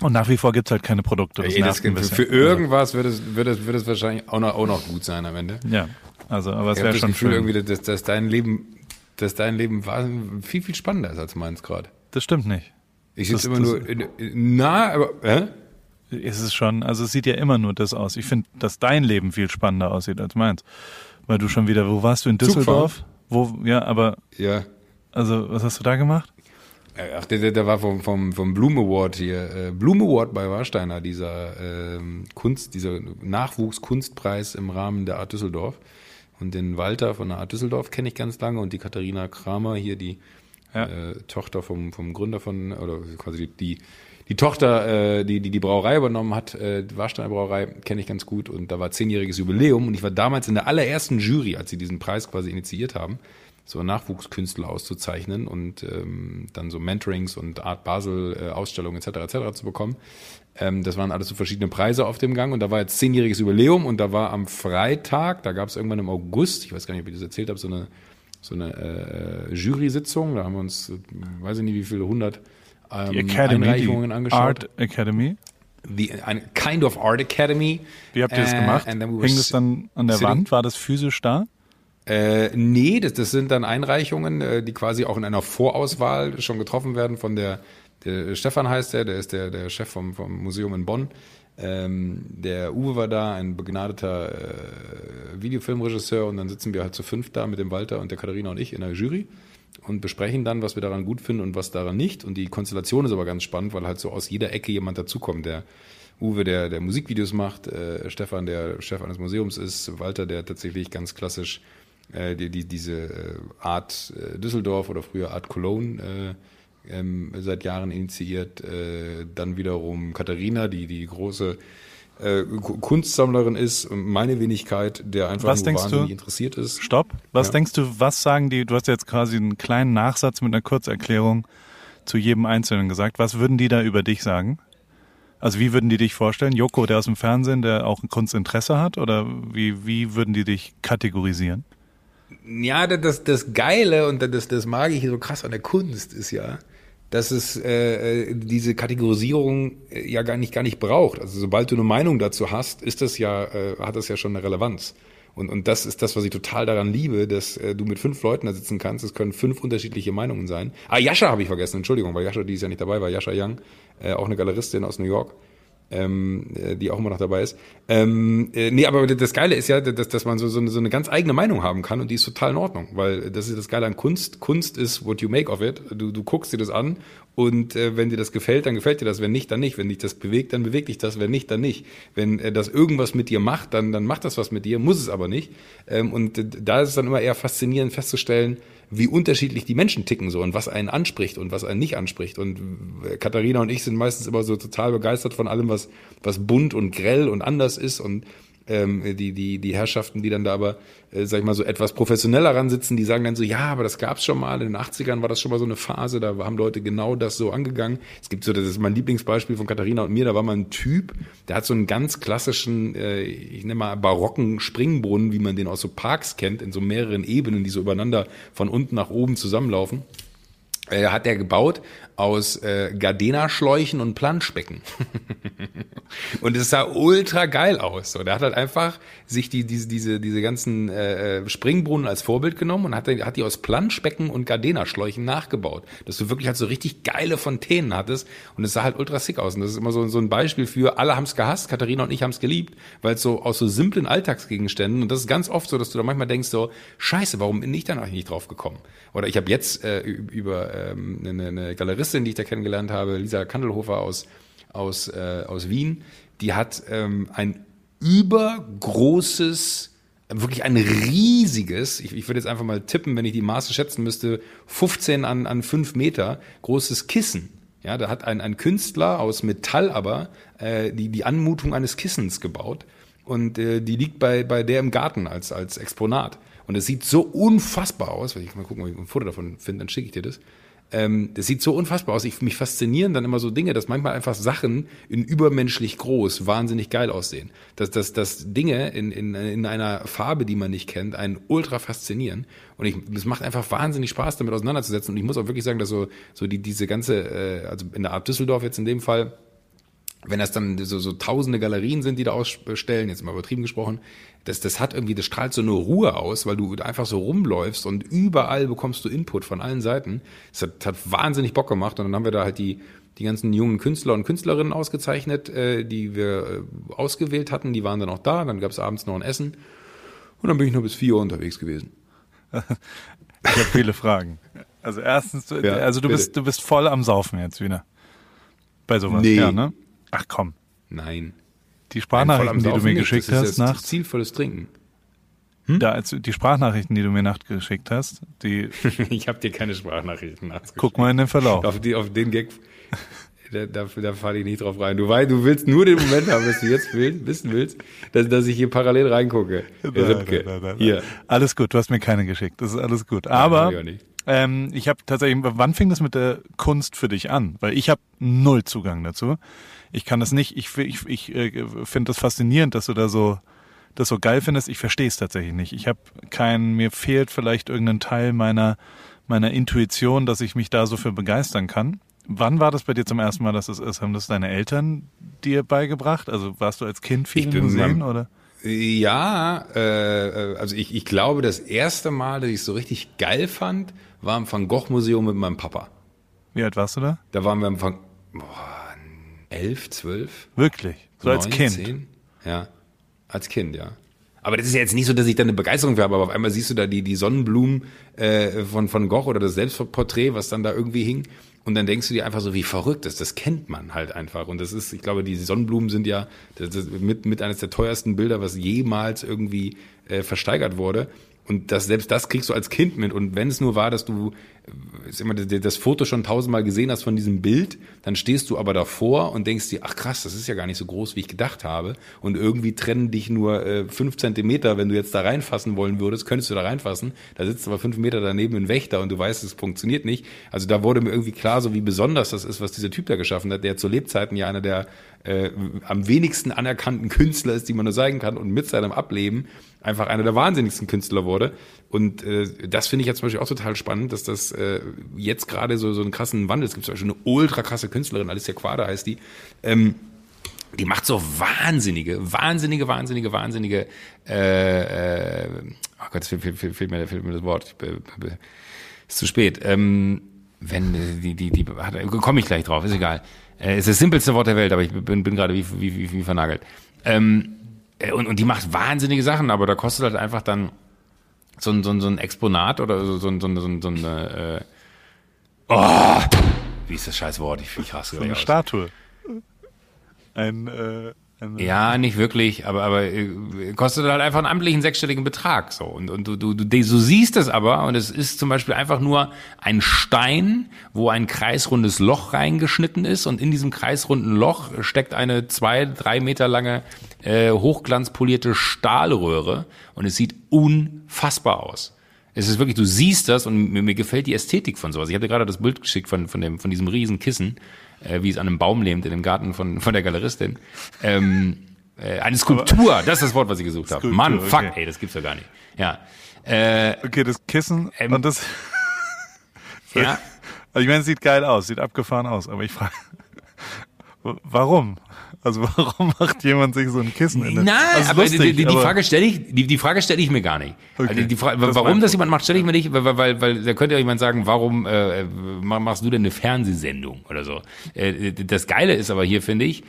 Und nach wie vor gibt's halt keine Produkte. Das Ey, das, für, irgendwas wird es, wird, es, wird es wahrscheinlich auch noch, auch noch gut sein am Ende. Ja, also, aber es Ich habe wäre das schon Gefühl schön. irgendwie, dass, dass dein Leben, dass dein Leben viel, viel spannender ist als meins gerade. Das stimmt nicht. Ich sitze immer nur, na, aber, hä? Es ist schon, also es sieht ja immer nur das aus. Ich finde, dass dein Leben viel spannender aussieht als meins. Weil du schon wieder, wo warst du in Zugfahren. Düsseldorf? Wo, ja, aber, Ja. also, was hast du da gemacht? Äh, Ach, der, der, der war vom, vom, vom Bloom Award hier. Äh, Bloom Award bei Warsteiner, dieser ähm, Kunst, dieser Nachwuchskunstpreis im Rahmen der Art Düsseldorf. Und den Walter von der Art Düsseldorf kenne ich ganz lange und die Katharina Kramer hier, die Ja. äh, Tochter vom, vom Gründer von, oder quasi die, die, die Tochter, äh, die, die die Brauerei übernommen hat, äh, die Warsteiner Brauerei, kenne ich ganz gut. Und da war zehnjähriges Jubiläum und ich war damals in der allerersten Jury, als sie diesen Preis quasi initiiert haben, so Nachwuchskünstler auszuzeichnen und ähm, dann so Mentorings und Art Basel äh, Ausstellungen etc. etc. zu bekommen. Ähm, das waren alles so verschiedene Preise auf dem Gang und da war jetzt zehnjähriges Jubiläum und da war am Freitag, da gab es irgendwann im August, ich weiß gar nicht, ob ich das erzählt habe, so eine so eine äh, Jury-Sitzung. Da haben wir uns, äh, weiß ich nicht, wie viele hundert ähm, Die Academy, Einreichungen die angeschaut. Art Academy. The, eine kind of Art Academy. Wie habt ihr das Äh, gemacht? then we Hing das dann an der sitting- Wand? War das physisch da? Äh, nee, das, das sind dann Einreichungen, äh, die quasi auch in einer Vorauswahl schon getroffen werden von der, der Stefan heißt der, der ist der, der Chef vom, vom Museum in Bonn. Ähm, der Uwe war da, ein begnadeter äh, Videofilmregisseur und dann sitzen wir halt zu fünf da mit dem Walter und der Katharina und ich in der Jury und besprechen dann, was wir daran gut finden und was daran nicht. Und die Konstellation ist aber ganz spannend, weil halt so aus jeder Ecke jemand dazukommt, der Uwe, der, der Musikvideos macht, äh, Stefan, der Chef eines Museums ist, Walter, der tatsächlich ganz klassisch äh, die, die, diese äh, Art äh, Düsseldorf oder früher Art Cologne äh, ähm, seit Jahren initiiert. Äh, dann wiederum Katharina, die die große äh, Ku- Kunstsammlerin ist meine Wenigkeit, der einfach Was nur denkst du? interessiert ist. Stopp. Was Ja. denkst du, was sagen die, du hast jetzt quasi einen kleinen Nachsatz mit einer Kurzerklärung zu jedem Einzelnen gesagt. Was würden die da über dich sagen? Also wie würden die dich vorstellen? Joko, der aus dem Fernsehen, der auch ein Kunstinteresse hat? Oder wie, wie würden die dich kategorisieren? Ja, das, das Geile und das, das mag ich so krass an der Kunst ist ja, dass es äh, äh, diese Kategorisierung äh, ja gar nicht gar nicht braucht. Also sobald du eine Meinung dazu hast, ist das ja äh, hat das ja schon eine Relevanz. Und und das ist das, was ich total daran liebe, dass äh, du mit fünf Leuten da sitzen kannst. Es können fünf unterschiedliche Meinungen sein. Ah, Jascha habe ich vergessen. Entschuldigung, weil Jascha die ist ja nicht dabei war. Jascha Young, äh, auch eine Galeristin aus New York ähm, äh, die auch immer noch dabei ist. Ähm, äh, nee, aber das Geile ist ja, dass, dass man so, so, eine, so eine ganz eigene Meinung haben kann und die ist total in Ordnung, weil das ist das Geile an Kunst. Kunst ist what you make of it. Du, du guckst dir das an und äh, wenn dir das gefällt, dann gefällt dir das. Wenn nicht, dann nicht. Wenn dich das bewegt, dann bewegt dich das. Wenn nicht, dann nicht. Wenn äh, das irgendwas mit dir macht, dann, dann macht das was mit dir, muss es aber nicht. Ähm, und äh, da ist es dann immer eher faszinierend festzustellen, wie unterschiedlich die Menschen ticken so und was einen anspricht und was einen nicht anspricht. Und Katharina und ich sind meistens immer so total begeistert von allem, was, was bunt und grell und anders ist und ähm, die, die, die Herrschaften, die dann da aber, äh, sag ich mal, so etwas professioneller ransitzen, die sagen dann so, ja, aber das gab's schon mal, in den 80ern war das schon mal so eine Phase, da haben Leute genau das so angegangen. Es gibt so, das ist mein Lieblingsbeispiel von Katharina und mir, da war mal ein Typ, der hat so einen ganz klassischen, äh, ich nenne mal barocken Springbrunnen, wie man den aus so Parks kennt, in so mehreren Ebenen, die so übereinander von unten nach oben zusammenlaufen äh, hat er gebaut aus äh, Gardena-Schläuchen und Planschbecken. und es sah ultra geil aus. So, der hat halt einfach sich die, diese, diese, diese ganzen äh, Springbrunnen als Vorbild genommen und hat, die- hat die aus Planschbecken und Gardena-Schläuchen nachgebaut. Dass du wirklich halt so richtig geile Fontänen hattest und es sah halt ultra sick aus. Und das ist immer so, so ein Beispiel für, alle haben es gehasst, Katharina und ich haben es geliebt, weil es so aus so simplen Alltagsgegenständen, und das ist ganz oft so, dass du da manchmal denkst so, scheiße, warum bin ich da noch nicht drauf gekommen? Oder ich habe jetzt äh, über ähm, eine, eine Galeristin, die ich da kennengelernt habe, Lisa Kandelhofer aus, aus, äh, aus Wien, die hat ähm, ein übergroßes wirklich ein riesiges, ich, ich würde jetzt einfach mal tippen, wenn ich die Maße schätzen müsste, 15 an, an 5 Meter großes Kissen. Ja, da hat ein, ein Künstler aus Metall aber äh, die, die Anmutung eines Kissens gebaut und äh, die liegt bei, bei der im Garten als, als Exponat. Und es sieht so unfassbar aus, wenn ich mal gucken, ob ich ein Foto davon finde, dann schicke ich dir das. Ähm, das sieht so unfassbar aus. Ich, mich faszinieren dann immer so Dinge, dass manchmal einfach Sachen in übermenschlich groß wahnsinnig geil aussehen. Dass, dass, dass Dinge in, in, in einer Farbe, die man nicht kennt, einen ultra faszinieren. Und ich, es macht einfach wahnsinnig Spaß, damit auseinanderzusetzen. Und ich muss auch wirklich sagen, dass so, so die, diese ganze, äh, also in der Art Düsseldorf jetzt in dem Fall, wenn das dann so, so tausende Galerien sind, die da ausstellen, jetzt mal übertrieben gesprochen, das, das hat irgendwie, das strahlt so eine Ruhe aus, weil du einfach so rumläufst und überall bekommst du Input von allen Seiten. Das hat, hat wahnsinnig Bock gemacht und dann haben wir da halt die, die ganzen jungen Künstler und Künstlerinnen ausgezeichnet, äh, die wir äh, ausgewählt hatten, die waren dann auch da, dann gab es abends noch ein Essen und dann bin ich nur bis vier Uhr unterwegs gewesen. Ich habe viele Fragen. Also erstens, du, Ja, also du bitte. bist, du bist voll am Saufen jetzt wieder. Bei sowas. Nee. Ja, ne? Ach komm. Nein. Die Nein, Sprachnachrichten, die du mir nicht. geschickt das hast, nach, zielvolles Trinken. da, als, die Sprachnachrichten, die du mir nachgeschickt hast, die, ich habe dir keine Sprachnachrichten nachgeschickt. guck mal in den Verlauf. Auf, die, auf den Gag, da, da, da falle ich nicht drauf rein. Du weißt, du willst nur den Moment haben, dass du jetzt willst, wissen willst, dass, dass ich hier parallel reingucke. Ripke. Hier. Alles gut, du hast mir keine geschickt. Das ist alles gut. Aber ich auch nicht. ähm, ich habe tatsächlich, wann fing das mit der Kunst für dich an? Weil ich habe null Zugang dazu. Ich kann das nicht, ich, ich, ich äh, finde das faszinierend, dass du da so das so geil findest. Ich verstehe es tatsächlich nicht. Ich habe kein, mir fehlt vielleicht irgendein Teil meiner, meiner Intuition, dass ich mich da so für begeistern kann. Wann war das bei dir zum ersten Mal, dass es ist? Haben das deine Eltern dir beigebracht? Also warst du als Kind viel Ich in bin Museen beim- oder? Ja, äh, also ich, ich glaube, das erste Mal, dass ich es so richtig geil fand, war im Van Gogh Museum mit meinem Papa. Wie alt warst du da? Da waren wir im Van boah, elf, zwölf, Wirklich? So als neun, Kind? zehn. Ja, als Kind, ja. Aber das ist ja jetzt nicht so, dass ich da eine Begeisterung für habe, aber auf einmal siehst du da die, die Sonnenblumen äh, von Van Gogh oder das Selbstporträt, was dann da irgendwie hing. Und dann denkst du dir einfach so, wie verrückt ist, das kennt man halt einfach. Und das ist, ich glaube, die Sonnenblumen sind ja mit, mit eines der teuersten Bilder, was jemals irgendwie äh, versteigert wurde. Und das, selbst das kriegst du als Kind mit. Und wenn es nur war, dass du ist immer das, Foto schon tausendmal gesehen hast von diesem Bild, dann stehst du aber davor und denkst dir, ach krass, das ist ja gar nicht so groß, wie ich gedacht habe. Und irgendwie trennen dich nur äh, fünf Zentimeter, wenn du jetzt da reinfassen wollen würdest, könntest du da reinfassen. Da sitzt aber fünf Meter daneben ein Wächter und du weißt, es funktioniert nicht. Also da wurde mir irgendwie klar, so wie besonders das ist, was dieser Typ da geschaffen hat, der zu Lebzeiten ja einer der äh, am wenigsten anerkannten Künstler ist, die man nur sagen kann und mit seinem Ableben einfach einer der wahnsinnigsten Künstler wurde. Und äh, das finde ich jetzt zum Beispiel auch total spannend, dass das äh, jetzt gerade so, so einen krassen Wandel, es gibt zum Beispiel eine ultra krasse Künstlerin, Alicia Quader heißt die, ähm, die macht so wahnsinnige, wahnsinnige, wahnsinnige, wahnsinnige, äh, äh, oh Gott, fehlt, fehlt, fehlt, fehlt, mir, fehlt mir das Wort, be- ist zu spät. Ähm, wenn äh, die, die, die, komme ich gleich drauf, ist egal. Äh, ist das simpelste Wort der Welt, aber ich bin, bin gerade wie, wie, wie, wie vernagelt. Ähm, äh, und, und die macht wahnsinnige Sachen, aber da kostet halt einfach dann so ein, so ein, so ein Exponat oder so, so, ein- so, ein- so, ein- so ein, äh, oh, wie ist das scheiß Wort? Ich, ich raste So eine aus. Statue. Ein, äh, Ja, nicht wirklich, aber, aber äh, kostet halt einfach einen amtlichen sechsstelligen Betrag. So. Und, und du, du, du, du siehst es aber, und es ist zum Beispiel einfach nur ein Stein, wo ein kreisrundes Loch reingeschnitten ist, und in diesem kreisrunden Loch steckt eine zwei, drei Meter lange äh, hochglanzpolierte Stahlröhre und es sieht unfassbar aus. Es ist wirklich, du siehst das und mir, mir gefällt die Ästhetik von sowas. Ich dir gerade das Bild geschickt von, von, dem, von diesem riesen Kissen, äh, wie es an einem Baum lehmt in dem Garten von, von der Galeristin. Ähm, äh, eine Skulptur, das ist das Wort, was ich gesucht habe. Mann, fuck, okay. ey, das gibt's ja gar nicht. Ja. Äh, Okay, das Kissen Ähm, und das. ja. Also ich meine, es sieht geil aus, sieht abgefahren aus, aber ich frage, warum? Also warum macht jemand sich so ein Kissen in den Nein, also aber lustig, die, die, die aber- Frage stelle ich, die, die Frage stelle ich mir gar nicht. Okay. Also die Frage, Das warum das jemand macht, stelle ich mir nicht, weil, weil, weil da könnte ja jemand sagen, warum äh, machst du denn eine Fernsehsendung oder so. Äh, das Geile ist aber hier, finde ich,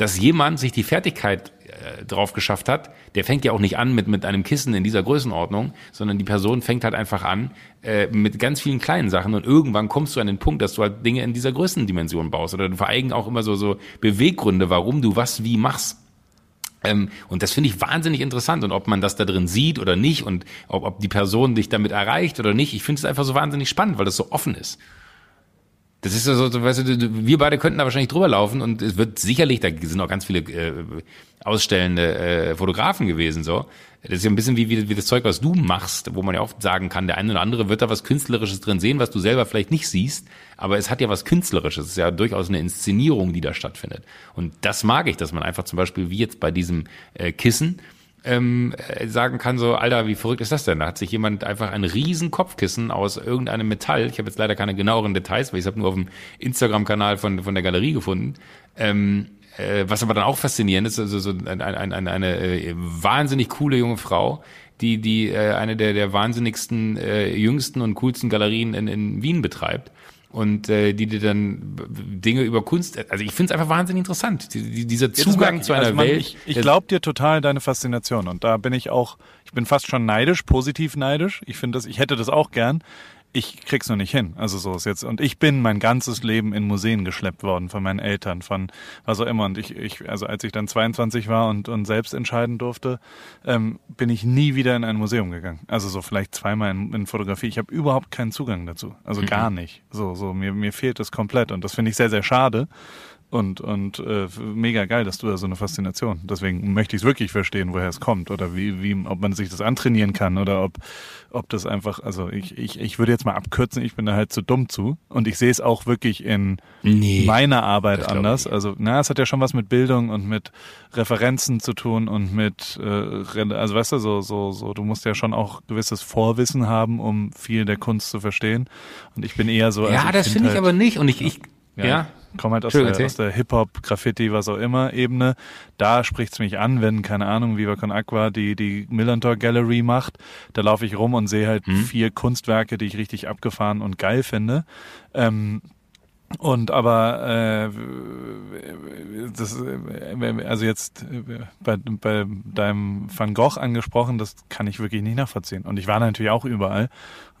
dass jemand sich die Fertigkeit äh, drauf geschafft hat, der fängt ja auch nicht an mit, mit einem Kissen in dieser Größenordnung, sondern die Person fängt halt einfach an äh, mit ganz vielen kleinen Sachen und irgendwann kommst du an den Punkt, dass du halt Dinge in dieser Größendimension baust oder vor allem auch immer so, so Beweggründe, warum du was wie machst. Ähm, und das finde ich wahnsinnig interessant. Und ob man das da drin sieht oder nicht und ob, ob die Person dich damit erreicht oder nicht, ich finde es einfach so wahnsinnig spannend, weil das so offen ist. Das ist so, so, weißt du- wir beide könnten da wahrscheinlich drüber laufen und es wird sicherlich, da sind auch ganz viele äh, ausstellende äh, Fotografen gewesen, so. Das ist ja ein bisschen wie, wie, wie das Zeug, was du machst, wo man ja oft sagen kann, der eine oder andere wird da was Künstlerisches drin sehen, was du selber vielleicht nicht siehst, aber es hat ja was Künstlerisches, es ist ja durchaus eine Inszenierung, die da stattfindet. Und das mag ich, dass man einfach zum Beispiel, wie jetzt bei diesem äh, Kissen, ähm, äh, sagen kann so, Alter, wie verrückt ist das denn? Da hat sich jemand einfach ein riesen Kopfkissen aus irgendeinem Metall, ich habe jetzt leider keine genaueren Details, weil ich habe nur auf dem Instagram-Kanal von, von der Galerie gefunden, ähm, äh, was aber dann auch faszinierend ist, also so ein, ein, ein, eine äh, wahnsinnig coole junge Frau, die, die äh, eine der, der wahnsinnigsten, äh, jüngsten und coolsten Galerien in, in Wien betreibt und äh, die dir dann Dinge über Kunst, also ich finde es einfach wahnsinnig interessant, die, die, dieser Zugang ich. zu einer Also man, Welt. Ich, ich glaube dir total deine Faszination und da bin ich auch, ich bin fast schon neidisch, positiv neidisch. Ich finde das, ich hätte das auch gern. Ich krieg's noch nicht hin. Also so ist jetzt. Und ich bin mein ganzes Leben in Museen geschleppt worden von meinen Eltern, von was auch immer. Und ich, ich also als ich dann 22 war und, und selbst entscheiden durfte, ähm, bin ich nie wieder in ein Museum gegangen. Also so vielleicht zweimal in, in Fotografie. Ich habe überhaupt keinen Zugang dazu. Also gar nicht. So, so, mir, mir fehlt das komplett. Und das finde ich sehr, sehr schade und und äh, mega geil, dass du da so eine Faszination. Deswegen möchte ich es wirklich verstehen, woher es kommt oder wie wie ob man sich das antrainieren kann oder ob ob das einfach also ich ich ich würde jetzt mal abkürzen, ich bin da halt zu dumm zu und ich sehe es auch wirklich in Nee, meiner Arbeit das ich anders. Also na, es hat ja schon was mit Bildung und mit Referenzen zu tun und mit äh, also weißt du so so so du musst ja schon auch gewisses Vorwissen haben, um viel der Kunst zu verstehen und ich bin eher so ja, also das find finde ich halt, aber nicht. Und ich, ich ja. ja. Komm halt aus der, aus der Hip-Hop, Graffiti, was auch immer Ebene. Da spricht's mich an, wenn, keine Ahnung, Viva Con Aqua die, die Millantor Gallery macht. Da laufe ich rum und sehe halt Hm. vier Kunstwerke, die ich richtig abgefahren und geil finde. Ähm, und aber äh, das, äh, also jetzt äh, bei, bei deinem Van Gogh angesprochen, das kann ich wirklich nicht nachvollziehen. Und ich war natürlich auch überall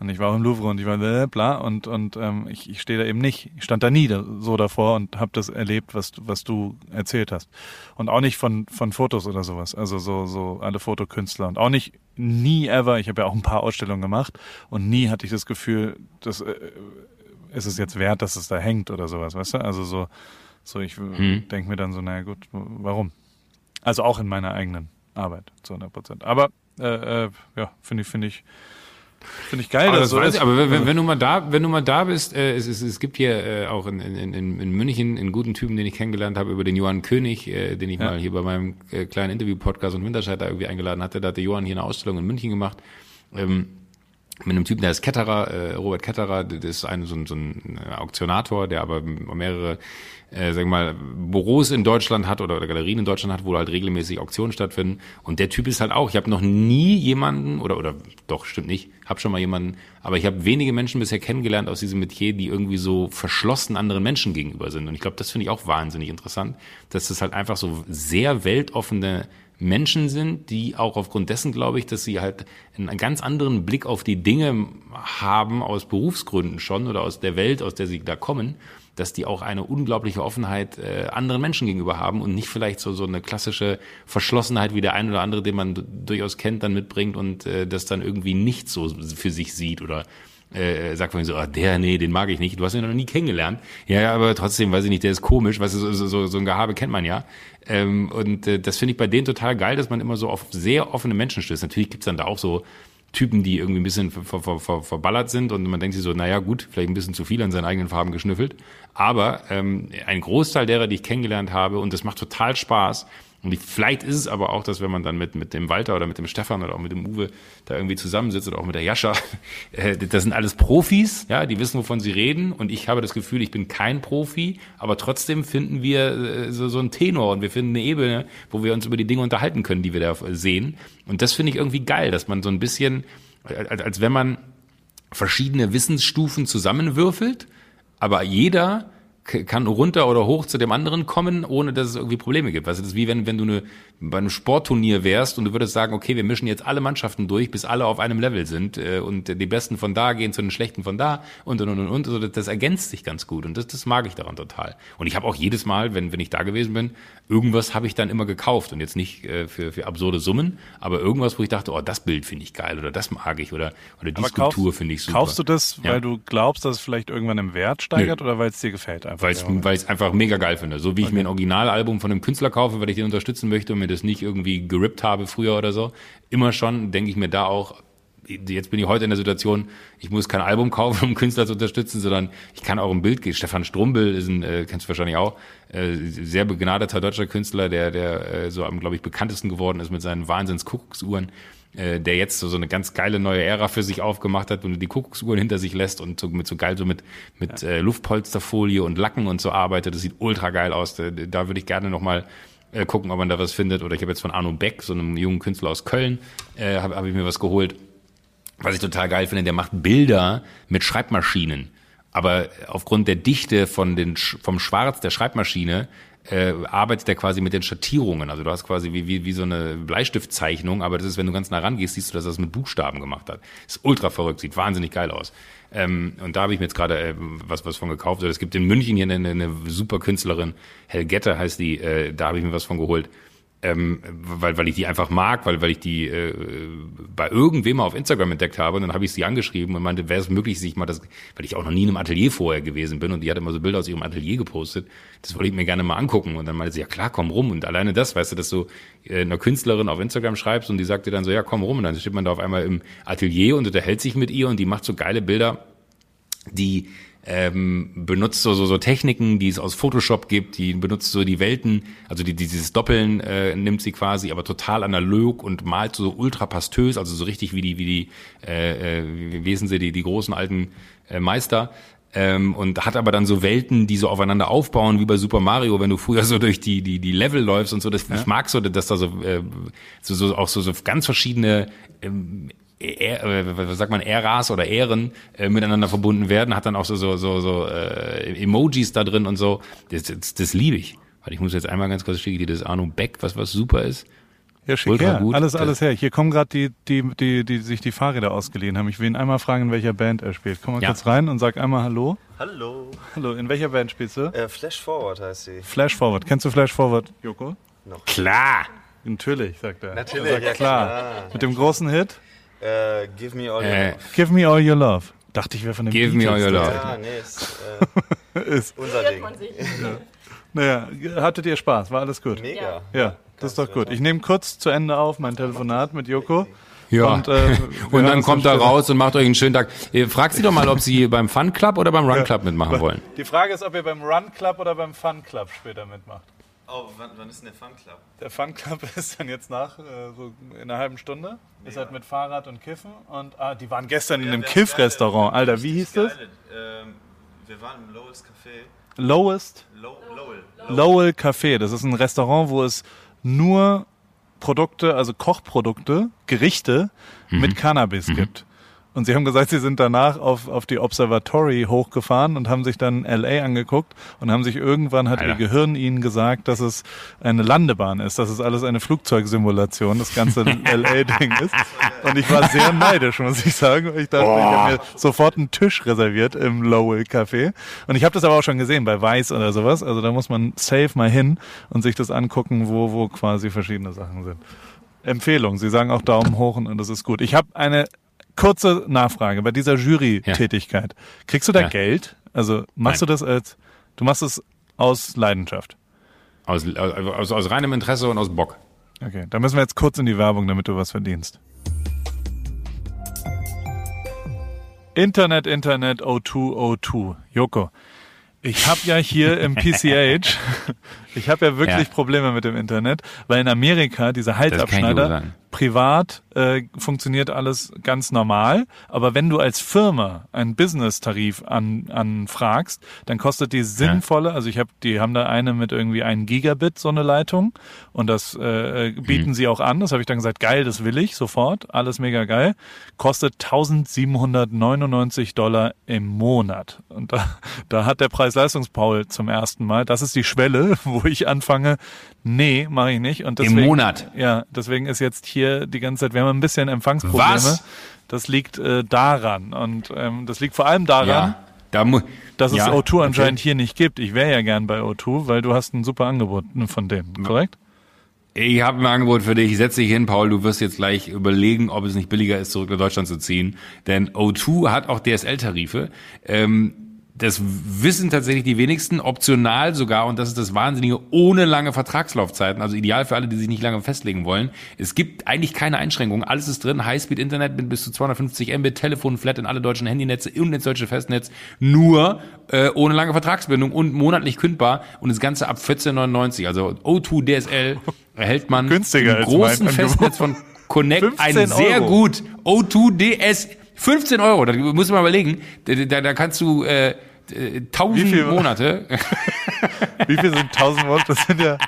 und ich war auch im Louvre und ich war bla, bla und und ähm, ich, ich stehe da eben nicht. Ich stand da nie da, so davor und habe das erlebt, was was du erzählt hast. Und auch nicht von von Fotos oder sowas. Also so so alle Fotokünstler und auch nicht nie ever. Ich habe ja auch ein paar Ausstellungen gemacht und nie hatte ich das Gefühl, dass äh, ist es jetzt wert, dass es da hängt oder sowas, weißt du? Also so, so ich Hm. denke mir dann so, naja gut, warum? Also auch in meiner eigenen Arbeit zu 100 Prozent. Aber äh, äh, ja, finde ich, finde ich, finde ich geil, Aber, dass das so weiß ist. ich, aber wenn, wenn, du mal da, wenn du mal da bist, äh, es, es, es gibt hier äh, auch in, in, in, in München einen guten Typen, den ich kennengelernt habe, über den Johann König, äh, den ich Ja. mal hier bei meinem äh, kleinen Interview-Podcast und Winterscheid da irgendwie eingeladen hatte. Da hatte Johann hier eine Ausstellung in München gemacht. Ähm, mit einem Typen, der ist Ketterer, äh, Robert Ketterer, das ist ein, so, ein, so ein Auktionator, der aber mehrere, äh, sagen wir mal, Büros in Deutschland hat oder, oder Galerien in Deutschland hat, wo halt regelmäßig Auktionen stattfinden. Und der Typ ist halt auch, ich habe noch nie jemanden, oder, oder doch, stimmt nicht, habe schon mal jemanden, aber ich habe wenige Menschen bisher kennengelernt aus diesem Metier, die irgendwie so verschlossen anderen Menschen gegenüber sind. Und ich glaube, das finde ich auch wahnsinnig interessant, dass das halt einfach so sehr weltoffene Menschen sind, die auch aufgrund dessen, glaube ich, dass sie halt einen ganz anderen Blick auf die Dinge haben aus Berufsgründen schon oder aus der Welt, aus der sie da kommen, dass die auch eine unglaubliche Offenheit äh, anderen Menschen gegenüber haben und nicht vielleicht so so eine klassische Verschlossenheit wie der ein oder andere, den man durchaus kennt, dann mitbringt und äh, das dann irgendwie nicht so für sich sieht oder äh, sagt man so, ah, der, nee, den mag ich nicht. Du hast ihn noch nie kennengelernt. Ja, ja, aber trotzdem, weiß ich nicht, der ist komisch, so, so- so, so ein Gehabe kennt man ja. Ähm, und äh, das finde ich bei denen total geil, dass man immer so auf sehr offene Menschen stößt. Natürlich gibt's dann da auch so Typen, die irgendwie ein bisschen ver, ver, ver, verballert sind und man denkt sich so, naja gut, vielleicht ein bisschen zu viel an seinen eigenen Farben geschnüffelt. Aber ähm, ein Großteil derer, die ich kennengelernt habe, und das macht total Spaß, und ich, vielleicht ist es aber auch, dass wenn man dann mit, mit dem Walter oder mit dem Stefan oder auch mit dem Uwe da irgendwie zusammensitzt oder auch mit der Jascha, äh, das sind alles Profis, ja, die wissen, wovon sie reden. Und ich habe das Gefühl, ich bin kein Profi, aber trotzdem finden wir äh, so, so einen Tenor und wir finden eine Ebene, wo wir uns über die Dinge unterhalten können, die wir da sehen. Und das finde ich irgendwie geil, dass man so ein bisschen, als, als wenn man verschiedene Wissensstufen zusammenwürfelt, aber jeder kann runter oder hoch zu dem anderen kommen, ohne dass es irgendwie Probleme gibt. Also das ist wie wenn, wenn du eine, bei einem Sportturnier wärst und du würdest sagen, okay, wir mischen jetzt alle Mannschaften durch, bis alle auf einem Level sind äh, und die Besten von da gehen zu den Schlechten von da und und und und. und. Also das, das ergänzt sich ganz gut und das, das mag ich daran total. Und ich habe auch jedes Mal, wenn, wenn ich da gewesen bin, irgendwas habe ich dann immer gekauft und jetzt nicht äh, für, für absurde Summen, aber irgendwas, wo ich dachte, oh, das Bild finde ich geil oder das mag ich oder, oder die Aber Skulptur finde ich super. Kaufst du das, Ja. weil du glaubst, dass es vielleicht irgendwann im Wert steigert oder weil es dir gefällt einfach? Weil ich ich's einfach mega geil finde. So wie ich mir ein Originalalbum von einem Künstler kaufe, weil ich den unterstützen möchte und mir das nicht irgendwie gerippt habe früher oder so. Immer schon denke ich mir da auch, jetzt bin ich heute in der Situation, ich muss kein Album kaufen, um Künstler zu unterstützen, sondern ich kann auch ein Bild geben. Stefan Strumbel ist ein, äh, kennst du wahrscheinlich auch, äh, sehr begnadeter deutscher Künstler, der, der äh, so am, glaube ich, bekanntesten geworden ist mit seinen Wahnsinns-Kuckucksuhren äh, der jetzt so, so eine ganz geile neue Ära für sich aufgemacht hat und die Kuckucksuhren hinter sich lässt und so mit so geil so mit mit äh, Luftpolsterfolie und Lacken und so arbeitet. Das sieht ultra geil aus. Da, da würde ich gerne noch mal äh, gucken, ob man da was findet. Oder ich habe jetzt von Arno Beck, so einem jungen Künstler aus Köln, äh, habe hab ich mir was geholt. Was ich total geil finde, der macht Bilder mit Schreibmaschinen. Aber aufgrund der Dichte von den, vom Schwarz der Schreibmaschine äh, arbeitet er quasi mit den Schattierungen. Also du hast quasi wie, wie, wie so eine Bleistiftzeichnung, aber das ist, wenn du ganz nah rangehst, siehst du, dass er das mit Buchstaben gemacht hat. Ist ultra verrückt, sieht wahnsinnig geil aus. Ähm, und da habe ich mir jetzt gerade äh, was, was von gekauft. Also es gibt in München hier eine, eine super Künstlerin, Helgette heißt die, äh, da habe ich mir was von geholt ähm, weil, weil ich die einfach mag, weil, weil ich die äh, bei irgendwem auf Instagram entdeckt habe. Und dann habe ich sie angeschrieben und meinte, wäre es möglich, sich mal das, weil ich auch noch nie in einem Atelier vorher gewesen bin. Und die hat immer so Bilder aus ihrem Atelier gepostet, das wollte ich mir gerne mal angucken. Und dann meinte sie, ja klar, komm rum. Und alleine das, weißt du, dass du äh, einer Künstlerin auf Instagram schreibst und die sagt dir dann so, ja komm rum. Und dann steht man da auf einmal im Atelier und unterhält sich mit ihr und die macht so geile Bilder, die ähm, benutzt so, so, so Techniken, die es aus Photoshop gibt, die benutzt so die Welten, also die, dieses Doppeln äh, nimmt sie quasi, aber total analog und malt so ultra pastös, also so richtig wie die, wie die, äh, äh, wie wissen sie, die, die großen alten äh, Meister. Ähm, und hat aber dann so Welten, die so aufeinander aufbauen, wie bei Super Mario, wenn du früher so durch die, die, die Level läufst und so. Das, Ich mag so, dass da so, äh, so, so auch so, so ganz verschiedene ähm, Ä- äh, was sagt man, Äras oder Ähren äh, miteinander verbunden werden, hat dann auch so, so, so, so äh, Emojis da drin und so. Das, das, das liebe ich. Weil ich muss jetzt einmal ganz kurz schicken, dir das Arno Beck, was, was super ist. Ja, schick Ultra her. gut. Alles, Das- alles her. Hier kommen gerade die, die, die, die sich die Fahrräder ausgeliehen haben. Ich will ihn einmal fragen, in welcher Band er spielt. Komm mal Ja. kurz rein und sag einmal Hallo. Hallo. Hallo, in welcher Band spielst du? Äh, Flash Forward heißt sie. Flash Forward. Kennst du Flash Forward, Joko? Klar! Natürlich, sagt er. Natürlich, Er sagt, ja, klar. klar. Mit dem großen Hit Äh, give me all your Äh, love. Give Me All Your Love. Dachte ich wäre von dem Give me all Beatles. your love. Ja, nee, ist, äh, Ist. unser Ding. Naja, hattet ihr Spaß? War alles gut? Mega. Ja, das ist doch gut. Ich nehme kurz zu Ende auf mein Telefonat mit Joko. Ja. Und, äh, Und dann kommt er später. raus und macht euch einen schönen Tag. Fragt sie doch mal, ob sie beim Fun Club oder beim Run Club mitmachen wollen. Die Frage ist, ob ihr beim Run Club oder beim Fun Club später mitmacht. Oh, wann, wann ist denn der Fun Club? Der Fun Club ist dann jetzt nach, äh, so in einer halben Stunde. Ist halt mit Fahrrad und Kiffen. Und ah, die waren gestern in einem Kiff-Restaurant. Alter, wie hieß das? Ähm, wir waren im Lowell's Café. Lowest Low, Lowell. Lowell Café. Das ist ein Restaurant, wo es nur Produkte, also Kochprodukte, Gerichte mit Cannabis gibt. Und sie haben gesagt, sie sind danach auf, auf die Observatory hochgefahren und haben sich dann LA angeguckt und haben sich irgendwann hat Alter. ihr Gehirn ihnen gesagt, dass es eine Landebahn ist, dass es alles eine Flugzeugsimulation, das ganze LA-Ding ist. Und ich war sehr neidisch, muss ich sagen. Ich dachte, ich habe mir sofort einen Tisch reserviert im Lowell Café. Und ich habe das aber auch schon gesehen bei Weiß oder sowas. Also da muss man safe mal hin und sich das angucken, wo, wo quasi verschiedene Sachen sind. Empfehlung. Sie sagen auch Daumen hoch und das ist gut. Ich habe eine kurze Nachfrage bei dieser Jury-Tätigkeit. Kriegst du da Ja. Geld? Also machst Nein. du das als, du machst es aus Leidenschaft. Aus, aus, aus reinem Interesse und aus Bock. Okay, da müssen wir jetzt kurz in die Werbung, damit du was verdienst. Internet, Internet, O2, O2. Joko, ich habe ja hier im PCH, ich habe ja wirklich Ja. Probleme mit dem Internet, weil in Amerika diese Halsabschneider privat äh, funktioniert alles ganz normal, aber wenn du als Firma einen Business-Tarif an, anfragst, dann kostet die sinnvolle, also ich habe, die haben da eine mit irgendwie einem Gigabit so eine Leitung. Und das äh, bieten sie auch an. Das habe ich dann gesagt, geil, das will ich sofort, alles mega geil. Kostet 1799 Dollar im Monat. Und da, da hat der Preis-Leistungs-Paul zum ersten Mal, das ist die Schwelle, wo ich anfange, nee, mache ich nicht und deswegen, Monat? ja, deswegen ist jetzt hier die ganze Zeit, wir haben ein bisschen Empfangsprobleme. Was? Das liegt äh, daran. Und ähm, das liegt vor allem daran, Ja. Da dass es ja, O2 okay. anscheinend hier nicht gibt. Ich wäre ja gern bei O2, weil du hast ein super Angebot von denen, korrekt? Ich habe ein Angebot für dich. Setz dich hin, Paul. Du wirst jetzt gleich überlegen, ob es nicht billiger ist, zurück nach Deutschland zu ziehen. Denn O2 hat auch DSL-Tarife. Ähm, das wissen tatsächlich die wenigsten, optional sogar, und das ist das Wahnsinnige, ohne lange Vertragslaufzeiten, also ideal für alle, die sich nicht lange festlegen wollen. Es gibt eigentlich keine Einschränkungen, alles ist drin, Highspeed-Internet mit bis zu 250 Mbit, Telefon, Flat in alle deutschen Handynetze und ins deutsche Festnetz, nur äh, ohne lange Vertragsbindung und monatlich kündbar und das Ganze ab 14,99. Also O2 DSL erhält man Günstiger im als großen Festnetz von Connect ein 15 sehr Euro. gut O2 DS 15 Euro, da muss man überlegen, da, da, da kannst du äh, äh, 1000 Wie viel- Monate. Wie viel sind 1000 Volt? Das sind ja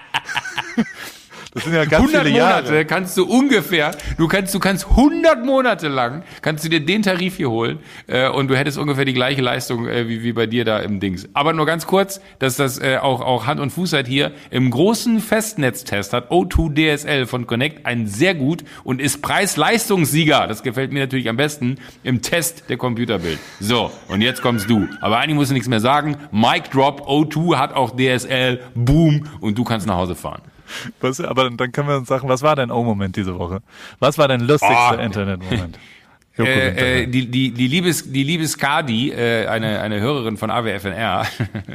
Das sind ja ganz 100 viele Jahre. Monate kannst du ungefähr, du kannst, du kannst 100 Monate lang, kannst du dir den Tarif hier holen äh, und du hättest ungefähr die gleiche Leistung äh, wie, wie bei dir da im Dings. Aber nur ganz kurz, dass das äh, auch, auch Hand und Fuß hat hier. Im großen Festnetztest hat O2 DSL von Connect einen sehr gut und ist Preis-Leistungssieger. Das gefällt mir natürlich am besten im Test der Computerbild. So, und jetzt kommst du. Aber eigentlich musst du nichts mehr sagen. Mic Drop, O2 hat auch DSL, Boom und du kannst nach Hause fahren. Was, aber dann können wir uns sagen, was war dein O-Moment diese Woche? Was war dein lustigster Oh. Internet-Moment? Äh, äh, die, die, die liebes, die liebe Skadi, äh, eine, eine Hörerin von AWFNR,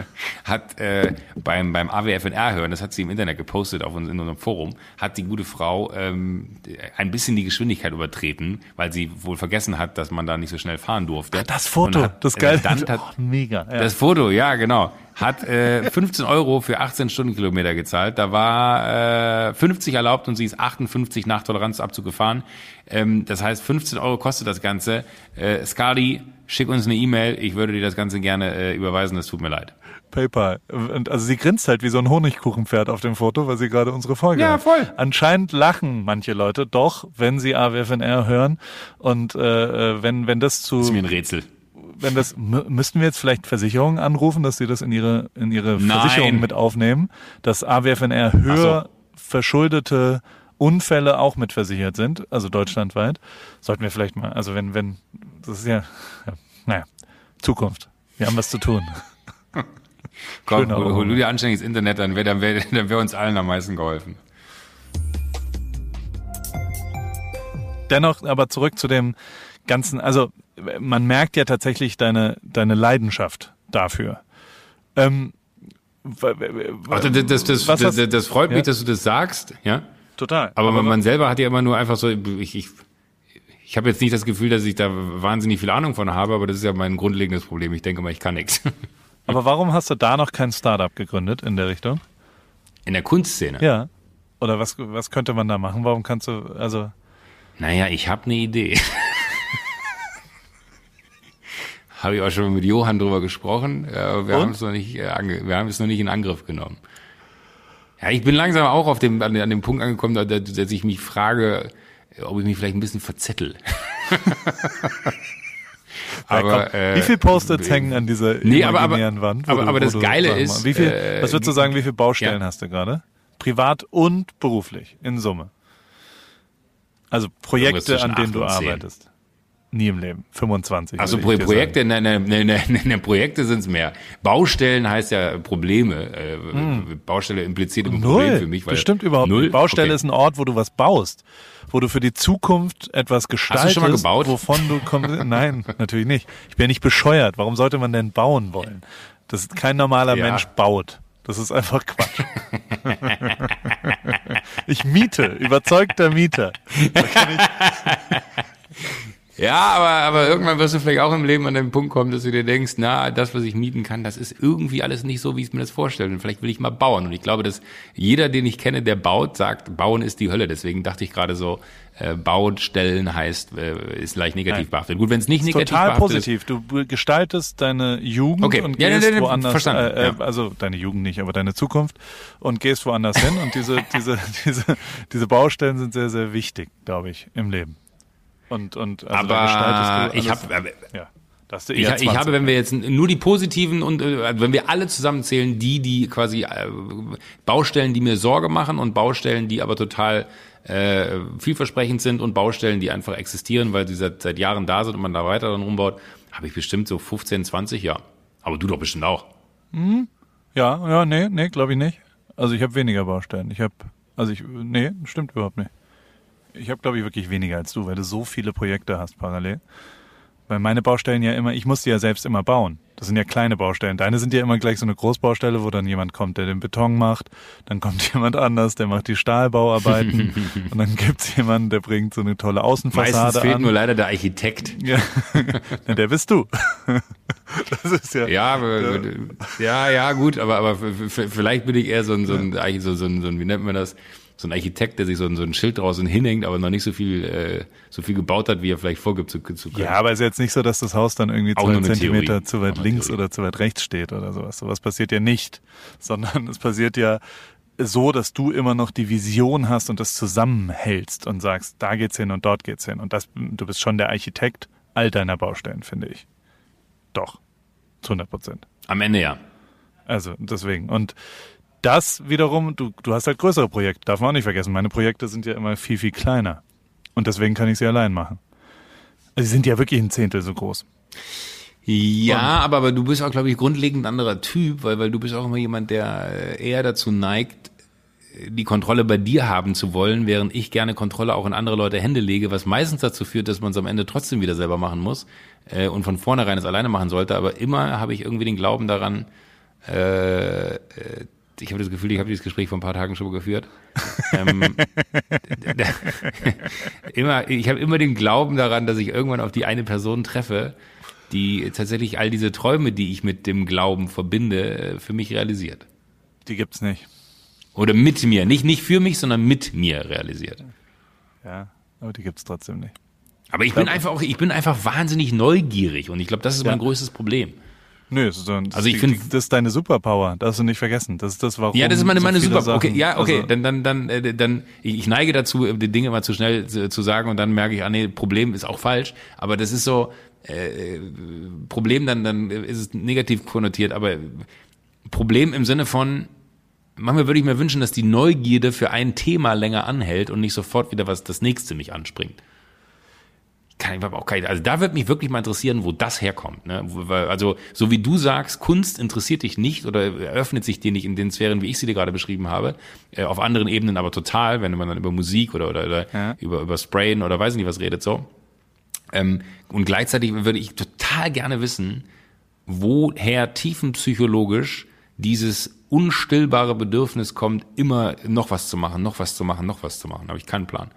hat äh, beim, beim AWFNR hören, das hat sie im Internet gepostet auf uns in unserem Forum, hat die gute Frau ähm, ein bisschen die Geschwindigkeit übertreten, weil sie wohl vergessen hat, dass man da nicht so schnell fahren durfte. das Foto, hat, das geile Foto. hat, Oh, mega. Ja. das Foto, ja, genau. Hat äh, 15 Euro für 18 Stundenkilometer gezahlt. Da war äh, 50 erlaubt und sie ist 58 nach Toleranzabzug gefahren. Ähm, das heißt, 15 Euro kostet das Ganze. Äh, Skadi, schick uns eine E-Mail. Ich würde dir das Ganze gerne äh, überweisen. Das tut mir leid. PayPal. Und also sie grinst halt wie so ein Honigkuchenpferd auf dem Foto, weil sie gerade unsere Folge Ja, hat. voll. Anscheinend lachen manche Leute doch, wenn sie AWFNR hören. Und äh, äh, wenn, wenn das zu Das ist mir ein Rätsel. Wenn das mü- müssten wir jetzt vielleicht Versicherungen anrufen, dass sie das in ihre in ihre Nein. Versicherung mit aufnehmen, dass AWFNR höher verschuldete Unfälle auch mitversichert sind, also deutschlandweit. Sollten wir vielleicht mal, also wenn wenn das ist ja, ja naja, Zukunft. Wir haben was zu tun. Komm, hol, hol du dir anständiges Internet, dann wäre dann wär, dann wär uns allen am meisten geholfen. Dennoch aber zurück zu dem ganzen, also man merkt ja tatsächlich deine deine Leidenschaft dafür. Ähm, Also das, das, das, das, freut mich, Ja. dass du das sagst, ja. total. Aber, man, man selber hat ja immer nur einfach so, ich, ich, ich habe jetzt nicht das Gefühl, dass ich da wahnsinnig viel Ahnung von habe, aber das ist ja mein grundlegendes Problem. Ich denke mal, ich kann nichts. Aber warum hast du da noch kein Startup gegründet in der Richtung? In der Kunstszene. Ja. Oder was, was könnte man da machen? Warum kannst du, also, Naja, ich habe eine Idee. habe ich auch schon mit Johann drüber gesprochen. äh, Wir haben es noch nicht, äh, wir haben es noch nicht in Angriff genommen. Ja, ich bin langsam auch auf dem, an, dem Punkt angekommen, da- da- dass ich mich frage, ob ich mich vielleicht ein bisschen verzettel. aber komm, äh, wie viele Post-its hängen an dieser Nee, aber- aber- Wand? aber- du- aber das du- Geile mal, ist, wie viel, äh, was würdest du sagen, wie viele Baustellen ja. hast du gerade? Privat und beruflich, in Summe. Also Projekte, an denen du arbeitest. Nie im Leben. 25. Also Pro ich dir Projekte, ne, ne, ne, ne, Projekte sind's mehr. Baustellen heißt ja Probleme. Äh, Baustelle impliziert immer ein Hm. Null. Problem für mich. Weil Bestimmt überhaupt Null? nicht. Baustelle Okay. ist ein Ort, wo du was baust. Wo du für die Zukunft etwas gestaltest. schon mal gebaut? Wovon du kommst. Nein, natürlich nicht. Ich bin ja nicht bescheuert. Warum sollte man denn bauen wollen? Das ist kein normaler Ja. Mensch baut. Das ist einfach Quatsch. ich miete, überzeugter Mieter. Ja, aber, aber irgendwann wirst du vielleicht auch im Leben an den Punkt kommen, dass du dir denkst, na, das, was ich mieten kann, das ist irgendwie alles nicht so, wie ich mir das vorstelle. Und vielleicht will ich mal bauen. Und ich glaube, dass jeder, den ich kenne, der baut, sagt, bauen ist die Hölle. Deswegen dachte ich gerade so, äh, Baustellen heißt, äh, ist leicht negativ Nein. behaftet. Gut, wenn es nicht negativ Total behaftet positiv. Du gestaltest deine Jugend Okay. und Ja, gehst ja, ja, woanders, verstanden, äh, äh, ja. also deine Jugend nicht, aber deine Zukunft und gehst woanders hin und diese, diese, diese, diese Baustellen sind sehr, sehr wichtig, glaube ich, im Leben. Und, und also aber du ich habe ja, hast du Ich, ich 20. habe, wenn wir jetzt nur die positiven und äh, also wenn wir alle zusammenzählen, die, die quasi äh, Baustellen, die mir Sorge machen und Baustellen, die aber total äh, vielversprechend sind und Baustellen, die einfach existieren, weil sie seit, seit Jahren da sind und man da weiter dann rumbaut, habe ich bestimmt so 15, 20, ja. Aber du doch bestimmt auch. Ja, ja, nee, nee, glaube ich nicht. Also ich habe weniger Baustellen. Ich habe, also ich, nee, stimmt überhaupt nicht. Ich habe, glaube ich, wirklich weniger als du, weil du so viele Projekte hast parallel. Weil meine Baustellen ja immer, ich muss die ja selbst immer bauen. Das sind ja kleine Baustellen. Deine sind ja immer gleich so eine Großbaustelle, wo dann jemand kommt, der den Beton macht. Dann kommt jemand anders, der macht die Stahlbauarbeiten. und dann gibt's jemanden, der bringt so eine tolle Außenfassade Meistens fehlt an. nur leider der Architekt. ja. ja, der bist du. das ist ja. Ja, ja, ja, gut, aber, aber vielleicht bin ich eher so ein, so ein, so ein, so ein, wie nennt man das? So ein Architekt, der sich so ein, so ein Schild draußen hinhängt, aber noch nicht so viel, äh, so viel gebaut hat, wie er vielleicht vorgibt zu, zu können. Ja, aber ist jetzt nicht so, dass das Haus dann irgendwie Auch zwei Zentimeter Theorie. zu weit links Theorie. oder zu weit rechts steht oder sowas. Sowas passiert ja nicht, sondern es passiert ja so, dass du immer noch die Vision hast und das zusammenhältst und sagst, da geht's hin und dort geht's hin. Und das, du bist schon der Architekt all deiner Baustellen, finde ich. Doch. Zu 100 Prozent. Am Ende ja. Also deswegen. Und das wiederum, du, du hast halt größere Projekte, darf man auch nicht vergessen. Meine Projekte sind ja immer viel, viel kleiner. Und deswegen kann ich sie allein machen. Also sie sind ja wirklich ein Zehntel so groß. Ja, aber, aber du bist auch, glaube ich, grundlegend ein anderer Typ, weil, weil du bist auch immer jemand, der äh, eher dazu neigt, die Kontrolle bei dir haben zu wollen, während ich gerne Kontrolle auch in andere Leute Hände lege, was meistens dazu führt, dass man es am Ende trotzdem wieder selber machen muss äh, und von vornherein es alleine machen sollte. Aber immer habe ich irgendwie den Glauben daran, äh, äh, ich habe das Gefühl, ich habe dieses Gespräch vor ein paar Tagen schon geführt. ähm, immer, ich habe immer den Glauben daran, dass ich irgendwann auf die eine Person treffe, die tatsächlich all diese Träume, die ich mit dem Glauben verbinde, äh, für mich realisiert. Die gibt's nicht. Oder mit mir. Nicht, nicht für mich, sondern mit mir realisiert. Ja, aber die gibt's trotzdem nicht. Aber ich bin einfach auch, ich bin einfach wahnsinnig neugierig und ich glaube, das ist Ja. mein größtes Problem. Nö, das ist, so- das Also ich ist- find- das ist deine Superpower, das hast du nicht vergessen. Das ist das, warum. Ja, das ist meine, so meine viele super. Okay, ja, okay, Also, dann, dann, dann, äh, dann, ich ich neige dazu, die Dinge immer zu schnell zu, zu sagen und dann merke ich, ah nee, Problem ist auch falsch. Aber das ist so, äh, Problem, dann, dann ist es negativ konnotiert, aber Problem im Sinne von, manchmal würde ich mir wünschen, dass die Neugierde für ein Thema länger anhält und nicht sofort wieder was das nächste mich anspringt. Kann ich aber auch keine, also da würde mich wirklich mal interessieren, wo das herkommt. Ne? Also so wie du sagst, Kunst interessiert dich nicht oder eröffnet sich dir nicht in den Sphären, wie ich sie dir gerade beschrieben habe, äh, auf anderen Ebenen aber total, wenn man dann über Musik oder oder, oder Ja. über über Sprayen oder weiß nicht was redet so. Ähm, und gleichzeitig würde ich total gerne wissen, woher tiefenpsychologisch dieses unstillbare Bedürfnis kommt, immer noch was zu machen, noch was zu machen, noch was zu machen. Habe ich keinen Plan.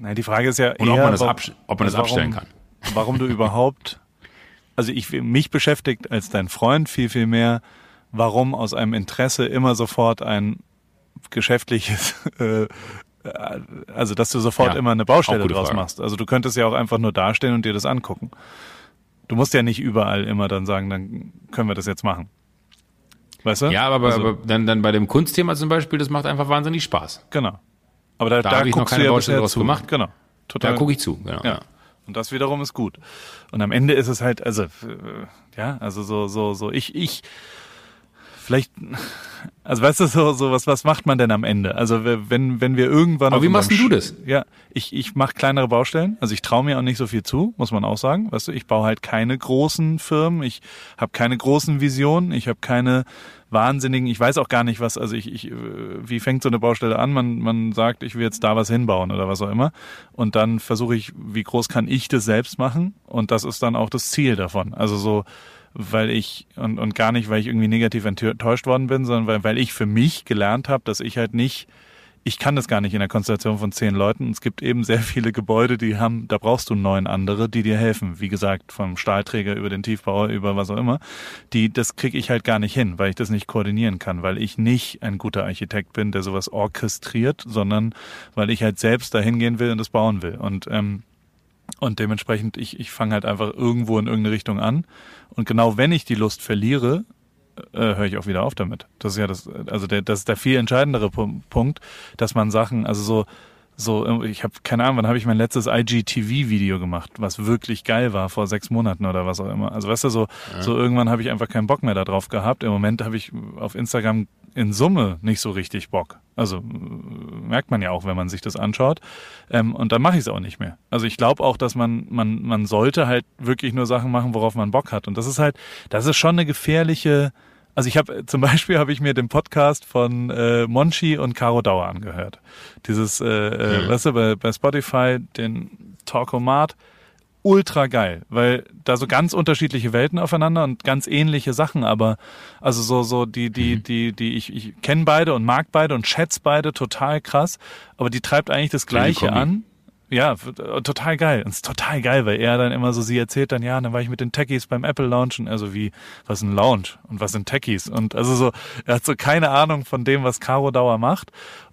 Nein, die Frage ist ja Und eher, ob man das warum- ob man das warum- abstellen kann. Warum du überhaupt, also ich mich beschäftigt als dein Freund viel, viel mehr, warum aus einem Interesse immer sofort ein geschäftliches, äh, also dass du sofort Ja, immer eine Baustelle draus Frage. machst. Also du könntest ja auch einfach nur dastehen und dir das angucken. Du musst ja nicht überall immer dann sagen, dann können wir das jetzt machen. Weißt du? Ja, aber, also, aber dann, dann bei dem Kunstthema zum Beispiel, das macht einfach wahnsinnig Spaß. Genau. Aber da, Da da, habe ich noch keine ja Baustelle bisher draus zu. gemacht. Genau. Total. Da gucke ich zu. Genau. Ja. Und das wiederum ist gut. Und am Ende ist es halt, also, ja, also so, so, so, ich, ich, vielleicht, also weißt du, so, so, was, was macht man denn am Ende? Also wenn, wenn wir irgendwann. Aber wie machst du das? Ja, ich, ich mache kleinere Baustellen. Also ich traue mir auch nicht so viel zu, muss man auch sagen. Weißt du, ich baue halt keine großen Firmen. Ich habe keine großen Visionen. Ich habe keine wahnsinnigen, ich weiß auch gar nicht, was, also ich, ich, äh, wie fängt so eine Baustelle an? Man, man sagt, ich will jetzt da was hinbauen oder was auch immer. Und dann versuche ich, wie groß kann ich das selbst machen? Und das ist dann auch das Ziel davon. Also so, weil ich, und, und gar nicht, weil ich irgendwie negativ enttäuscht worden bin, sondern weil, weil ich für mich gelernt habe, dass ich halt nicht, ich kann das gar nicht in der Konstellation von zehn Leuten. Es gibt eben sehr viele Gebäude, die haben, da brauchst du neun andere, die dir helfen. Wie gesagt, vom Stahlträger über den Tiefbauer, über was auch immer. Die, das kriege ich halt gar nicht hin, weil ich das nicht koordinieren kann, weil ich nicht ein guter Architekt bin, der sowas orchestriert, sondern weil ich halt selbst dahin gehen will und das bauen will. Und ähm, und dementsprechend, ich, ich fange halt einfach irgendwo in irgendeine Richtung an. Und genau wenn ich die Lust verliere, äh, höre ich auch wieder auf damit. Das ist ja das, also der, das ist der viel entscheidendere Pu- Punkt, dass man Sachen, also so, so, ich habe keine Ahnung, wann habe ich mein letztes IGTV-Video gemacht, was wirklich geil war, vor sechs Monaten oder was auch immer. Also weißt du, so, so irgendwann habe ich einfach keinen Bock mehr darauf gehabt. Im Moment habe ich auf Instagram in Summe nicht so richtig Bock. Also äh, merkt man ja auch, wenn man sich das anschaut. Ähm, und dann mache ich es auch nicht mehr. Also ich glaube auch, dass man, man, man sollte halt wirklich nur Sachen machen, worauf man Bock hat. Und das ist halt, das ist schon eine gefährliche, also ich habe zum Beispiel habe ich mir den Podcast von äh, Monchi und Caro Dauer angehört. Dieses, äh, äh, weißt du, bei, bei Spotify, den Talkomat, ultra geil, weil da so ganz unterschiedliche Welten aufeinander und ganz ähnliche Sachen, aber also so so die die die die ich ich kenne beide und mag beide und schätze beide total krass, aber die treibt eigentlich das Gleiche an. Ja, total geil. Und es ist total geil, weil er dann immer so, sie erzählt dann, ja, dann war ich mit den Techies beim Apple Launchen, also wie, was ist ein Lounge und was sind Techies? Und also so, er hat so keine Ahnung von dem, was Caro Dauer macht.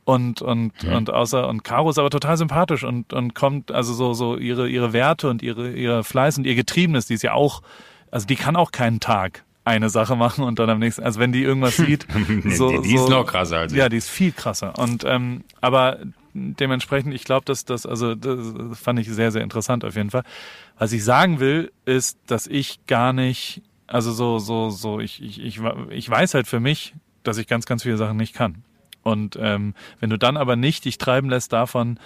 Und, und, und außer, und Caro ist aber total sympathisch und, und kommt, also so, so ihre, ihre Werte und ihre, ihre Fleiß und ihr Getriebenes, die ist ja auch, also die kann auch keinen Tag eine Sache machen und dann am nächsten, also wenn die irgendwas sieht, so, die, die ist so, noch krasser als ich. ja, die ist viel krasser. Und ähm, aber dementsprechend, ich glaube, dass das, also das fand ich sehr, sehr interessant auf jeden Fall. Was ich sagen will, ist, dass ich gar nicht, also so, so, so, ich, ich, ich, ich weiß halt für mich, dass ich ganz, ganz viele Sachen nicht kann. Und ähm, wenn du dann aber nicht dich treiben lässt davon,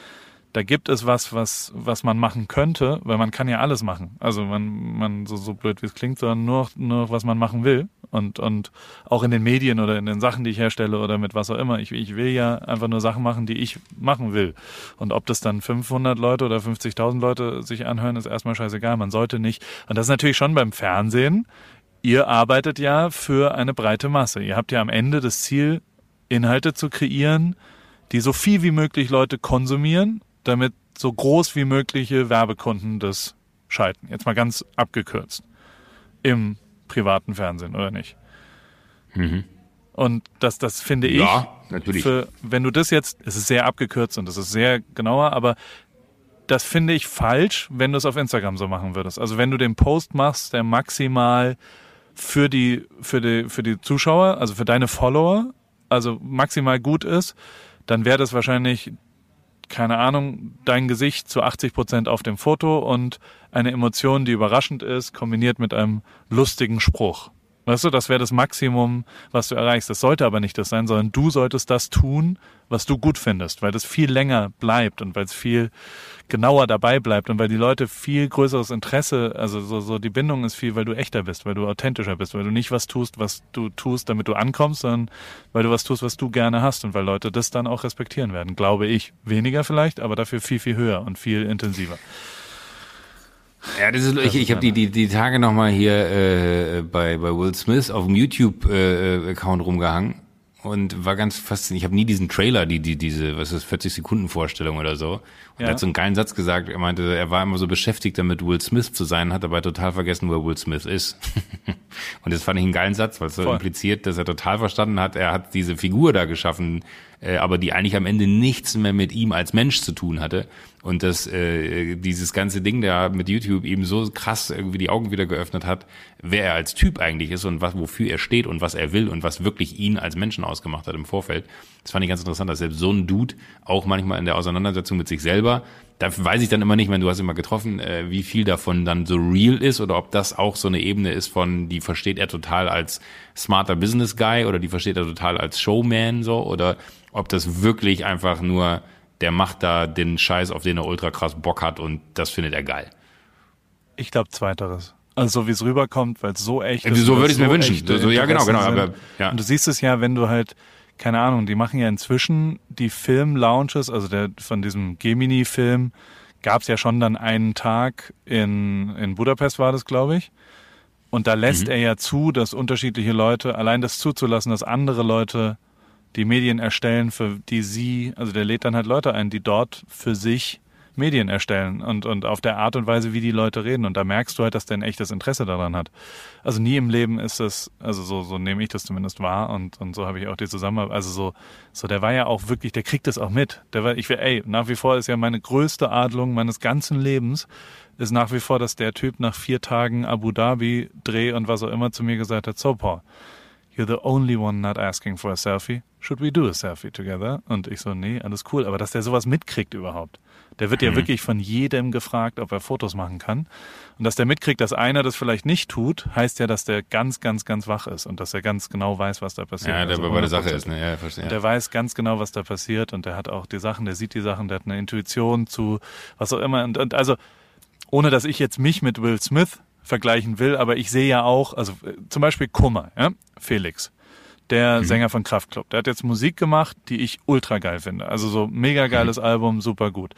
da gibt es was, was, was man machen könnte, weil man kann ja alles machen. Also man, man so, so blöd wie es klingt, sondern nur, nur was man machen will. Und, und auch in den Medien oder in den Sachen, die ich herstelle oder mit was auch immer. Ich, ich will ja einfach nur Sachen machen, die ich machen will. Und ob das dann 500 Leute oder 50.000 Leute sich anhören, ist erstmal scheißegal. Man sollte nicht. Und das ist natürlich schon beim Fernsehen. Ihr arbeitet ja für eine breite Masse. Ihr habt ja am Ende das Ziel, Inhalte zu kreieren, die so viel wie möglich Leute konsumieren, damit so groß wie mögliche Werbekunden das schalten. Jetzt mal ganz abgekürzt. Im privaten Fernsehen, oder nicht? Und das, das finde ich, Ja, natürlich. für, wenn du das jetzt, es ist sehr abgekürzt und es ist sehr genauer, aber das finde ich falsch, wenn du es auf Instagram so machen würdest. Also wenn du den Post machst, der maximal für die, für die, für die Zuschauer, also für deine Follower, also maximal gut ist, dann wäre das wahrscheinlich, keine Ahnung, dein Gesicht zu 80 Prozent auf dem Foto und eine Emotion, die überraschend ist, kombiniert mit einem lustigen Spruch. Weißt du, das wäre das Maximum, was du erreichst. Das sollte aber nicht das sein, sondern du solltest das tun, was du gut findest, weil das viel länger bleibt und weil es viel genauer dabei bleibt und weil die Leute viel größeres Interesse, also so, so die Bindung ist viel, weil du echter bist, weil du authentischer bist, weil du nicht was tust, was du tust, damit du ankommst, sondern weil du was tust, was du gerne hast und weil Leute das dann auch respektieren werden, glaube ich. Weniger vielleicht, aber dafür viel, viel höher und viel intensiver. Ja, das ist, ich, ich habe die, die, die Tage nochmal hier äh, bei, bei Will Smith auf dem YouTube-Account rumgehangen und war ganz fasziniert. Ich habe nie diesen Trailer, die, die, diese, was ist, 40 Sekunden Vorstellung oder so. Und Ja. er hat so einen geilen Satz gesagt. Er meinte, er war immer so beschäftigt damit, Will Smith zu sein, hat dabei total vergessen, wer Will Smith ist. und das fand ich einen geilen Satz, weil es so Voll. impliziert, dass er total verstanden hat, er hat diese Figur da geschaffen, äh, aber die eigentlich am Ende nichts mehr mit ihm als Mensch zu tun hatte. Und dass äh, dieses ganze Ding da mit YouTube ihm so krass irgendwie die Augen wieder geöffnet hat, wer er als Typ eigentlich ist und was, wofür er steht und was er will und was wirklich ihn als Menschen ausgemacht hat im Vorfeld. Das fand ich ganz interessant, dass selbst so ein Dude auch manchmal in der Auseinandersetzung mit sich selber, da weiß ich dann immer nicht, wenn du hast mal getroffen, äh, wie viel davon dann so real ist oder ob das auch so eine Ebene ist von, die versteht er total als smarter Business Guy oder die versteht er total als Showman so oder ob das wirklich einfach nur der macht da den Scheiß, auf den er ultra krass Bock hat und das findet er geil. Ich glaube zweiteres. Also so wie es rüberkommt, weil es so echt ist. so würde es ich's mir wünschen. echte So- ja, genau, genau, aber, ja. Und du siehst es ja, wenn du halt, keine Ahnung, die machen ja inzwischen die Film-Lounges, also der von diesem Gemini-Film gab es ja schon dann einen Tag in, in Budapest war das, glaube ich. Und da lässt Mhm. er ja zu, dass unterschiedliche Leute, allein das zuzulassen, dass andere Leute die Medien erstellen, für die sie, also der lädt dann halt Leute ein, die dort für sich Medien erstellen und, und auf der Art und Weise, wie die Leute reden. Und da merkst du halt, dass der ein echtes Interesse daran hat. Also nie im Leben ist das, also so, so nehme ich das zumindest wahr und, und so habe ich auch die Zusammenarbeit, also so, so, der war ja auch wirklich, der kriegt das auch mit. Der war, ich will, ey, nach wie vor ist ja meine größte Adlung meines ganzen Lebens, ist nach wie vor, dass der Typ nach vier Tagen Abu Dhabi Dreh und was auch immer zu mir gesagt hat, so Paul, You're the only one not asking for a selfie. Should we do a selfie together? Und ich so, nee, alles cool. Aber dass der sowas mitkriegt überhaupt. Der wird ja wirklich von jedem gefragt, ob er Fotos machen kann. Und dass der mitkriegt, dass einer das vielleicht nicht tut, heißt ja, dass der ganz, ganz, ganz wach ist und dass er ganz genau weiß, was da passiert. Ja, der Also bei der Sache 100%. ist, ne? Ja, verstehe. Und der weiß ganz genau, was da passiert und der hat auch die Sachen, der sieht die Sachen, der hat eine Intuition zu was auch immer. Und, und also, ohne dass ich jetzt mich mit Will Smith vergleichen will, aber ich sehe ja auch, also äh, zum Beispiel Kummer, ja, Felix, der Sänger von Kraftklub, der hat jetzt Musik gemacht, die ich ultra geil finde. Also so mega geiles Album, super gut.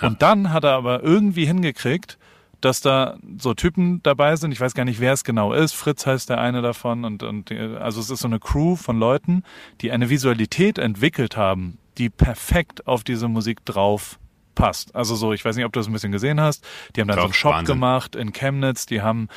Und dann hat er aber irgendwie hingekriegt, dass da so Typen dabei sind. Ich weiß gar nicht, wer es genau ist. Fritz heißt der eine davon und, und die- also es ist so eine Crew von Leuten, die eine Visualität entwickelt haben, die perfekt auf diese Musik drauf passt. Also so, ich weiß nicht, ob du das ein bisschen gesehen hast. Die haben dann so einen Shop Wahnsinn. gemacht in Chemnitz. Die haben,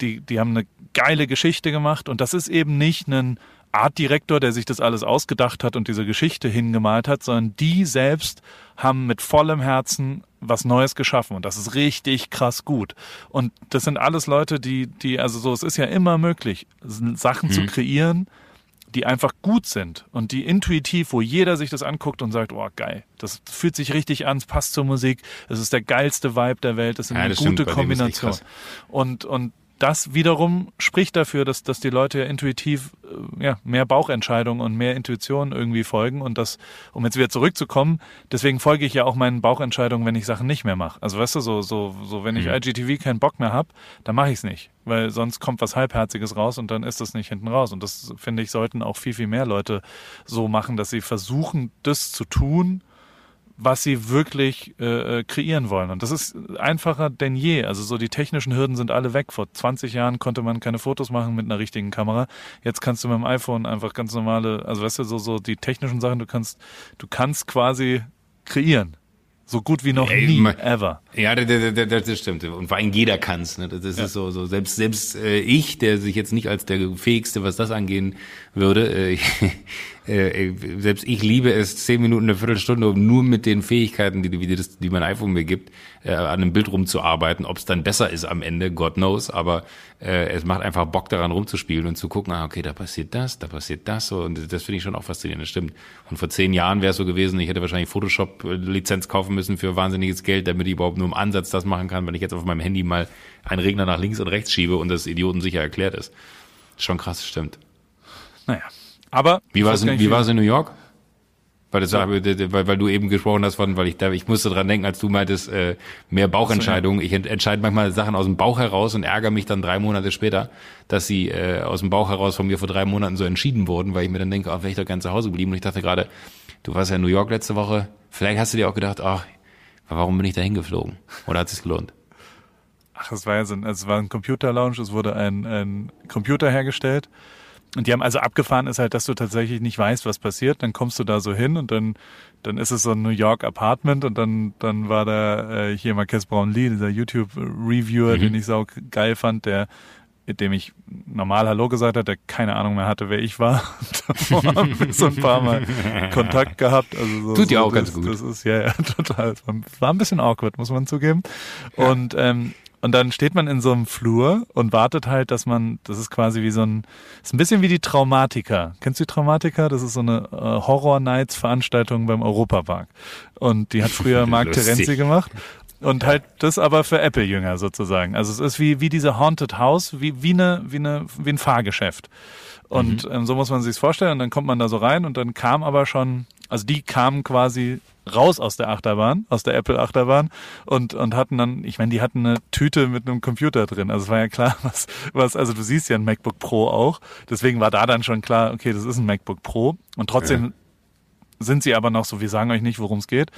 die, die haben eine geile Geschichte gemacht und das ist eben nicht ein Artdirektor, der sich das alles ausgedacht hat und diese Geschichte hingemalt hat, sondern die selbst haben mit vollem Herzen was Neues geschaffen und das ist richtig krass gut. Und das sind alles Leute, die, die, also so, es ist ja immer möglich, Sachen zu kreieren, die einfach gut sind und die intuitiv, wo jeder sich das anguckt und sagt, oh geil, das fühlt sich richtig an, es passt zur Musik, es ist der geilste Vibe der Welt, es ist Ja, eine stimmt, gute echt Kombination. Und, und das wiederum spricht dafür, dass, dass die Leute ja intuitiv äh, ja, mehr Bauchentscheidungen und mehr Intuition irgendwie folgen. Und das, um jetzt wieder zurückzukommen, deswegen folge ich ja auch meinen Bauchentscheidungen, wenn ich Sachen nicht mehr mache. Also weißt du, so, so, so wenn ich Mhm. IGTV keinen Bock mehr hab, dann mache ich es nicht. Weil sonst kommt was Halbherziges raus und dann ist das nicht hinten raus. Und das, finde ich, sollten auch viel, viel mehr Leute so machen, dass sie versuchen, das zu tun, was sie wirklich äh, äh, kreieren wollen. Und das ist einfacher denn je. Also so die technischen Hürden sind alle weg. Vor 20 Jahren konnte man keine Fotos machen mit einer richtigen Kamera. Jetzt kannst du mit dem iPhone einfach ganz normale, also weißt du, so, so die technischen Sachen, du kannst, du kannst quasi kreieren. So gut wie noch Ey, nie, ma- ever. Ja, das, das, das, stimmt. Und vor allem jeder kann's. Ne? Das ist so, so selbst selbst äh, ich, der sich jetzt nicht als der fähigste, was das angehen würde, äh, äh, selbst ich liebe es, zehn Minuten, eine Viertelstunde, um nur mit den Fähigkeiten, die, die, das, die mein iPhone mir gibt, äh, an einem Bild rumzuarbeiten. Ob es dann besser ist am Ende, God knows. Aber äh, es macht einfach Bock daran rumzuspielen und zu gucken, ah, okay, da passiert das, da passiert das. So. Und das finde ich schon auch faszinierend, das stimmt. Und vor zehn Jahren wäre es so gewesen, ich hätte wahrscheinlich Photoshop-Lizenz kaufen müssen für wahnsinniges Geld, damit ich überhaupt nur im Ansatz das machen kann, wenn ich jetzt auf meinem Handy mal einen Regner nach links und rechts schiebe und das Idioten sicher erklärt ist. Schon krass, stimmt. Naja. Aber Wie war es in, wie war's in New York? Weil, das, weil, weil du eben gesprochen hast von, weil ich da, ich musste dran denken, als du meintest, äh, mehr Bauchentscheidungen. Ich ent, entscheide manchmal Sachen aus dem Bauch heraus und ärgere mich dann drei Monate später, dass sie äh, aus dem Bauch heraus von mir vor drei Monaten so entschieden wurden, weil ich mir dann denke, ach, wäre ich doch ganz zu Hause geblieben. Und ich dachte gerade, du warst ja in New York letzte Woche, vielleicht hast du dir auch gedacht, ach, warum bin ich da hingeflogen? Oder hat es sich gelohnt? Ach, es war ja so ein, es war ein Computer-Lounge, es wurde ein, ein Computer hergestellt. Und die haben also abgefahren ist halt, dass du tatsächlich nicht weißt, was passiert. Dann kommst du da so hin und dann, dann ist es so ein New York Apartment und dann, dann war da äh, hier Marques Brownlee, dieser YouTube-Reviewer, den ich sau geil fand, der mit dem ich normal Hallo gesagt hat, der keine Ahnung mehr hatte, wer ich war. Davor haben wir so ein paar Mal Kontakt gehabt. Also so, Tut ja so, auch ganz das, gut. Das ist ja, ja total. War, ein bisschen awkward, muss man zugeben. Und ähm, und dann steht man in so einem Flur und wartet halt, dass man, das ist quasi wie so ein, ist ein bisschen wie die Traumatiker. Kennst du die Traumatiker? Das ist so eine äh, Horror-Nights-Veranstaltung beim Europapark. Und die hat früher Mark Lustig. Terenzi gemacht. Und halt das aber für Apple-Jünger sozusagen. Also es ist wie, wie diese Haunted House, wie, wie, eine, wie, eine, wie ein Fahrgeschäft. Und Mhm. ähm, so muss man sich's vorstellen. Und dann kommt man da so rein und dann kam aber schon, also die kamen quasi raus aus der Achterbahn, aus der Apple Achterbahn und und hatten dann, ich meine, die hatten eine Tüte mit einem Computer drin. Also es war ja klar, was was also du siehst ja ein MacBook Pro auch, deswegen war da dann schon klar, okay, das ist ein MacBook Pro. Und trotzdem sind sie aber noch so, wir sagen euch nicht, worum es geht.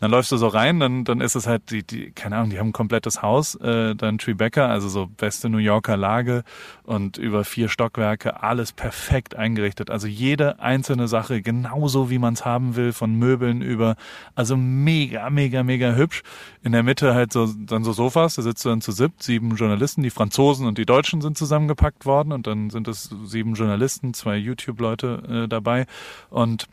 Dann läufst du so rein, dann, dann ist es halt die, die, keine Ahnung, die haben ein komplettes Haus, äh, dann Tribeca, also so beste New Yorker Lage und über vier Stockwerke, alles perfekt eingerichtet. Also jede einzelne Sache genauso, wie man es haben will, von Möbeln über, also mega, mega, mega hübsch. In der Mitte halt so, dann so Sofas, da sitzt du dann zu siebt, sieben Journalisten, die Franzosen und die Deutschen sind zusammengepackt worden und dann sind es sieben Journalisten, zwei YouTube-Leute äh, dabei und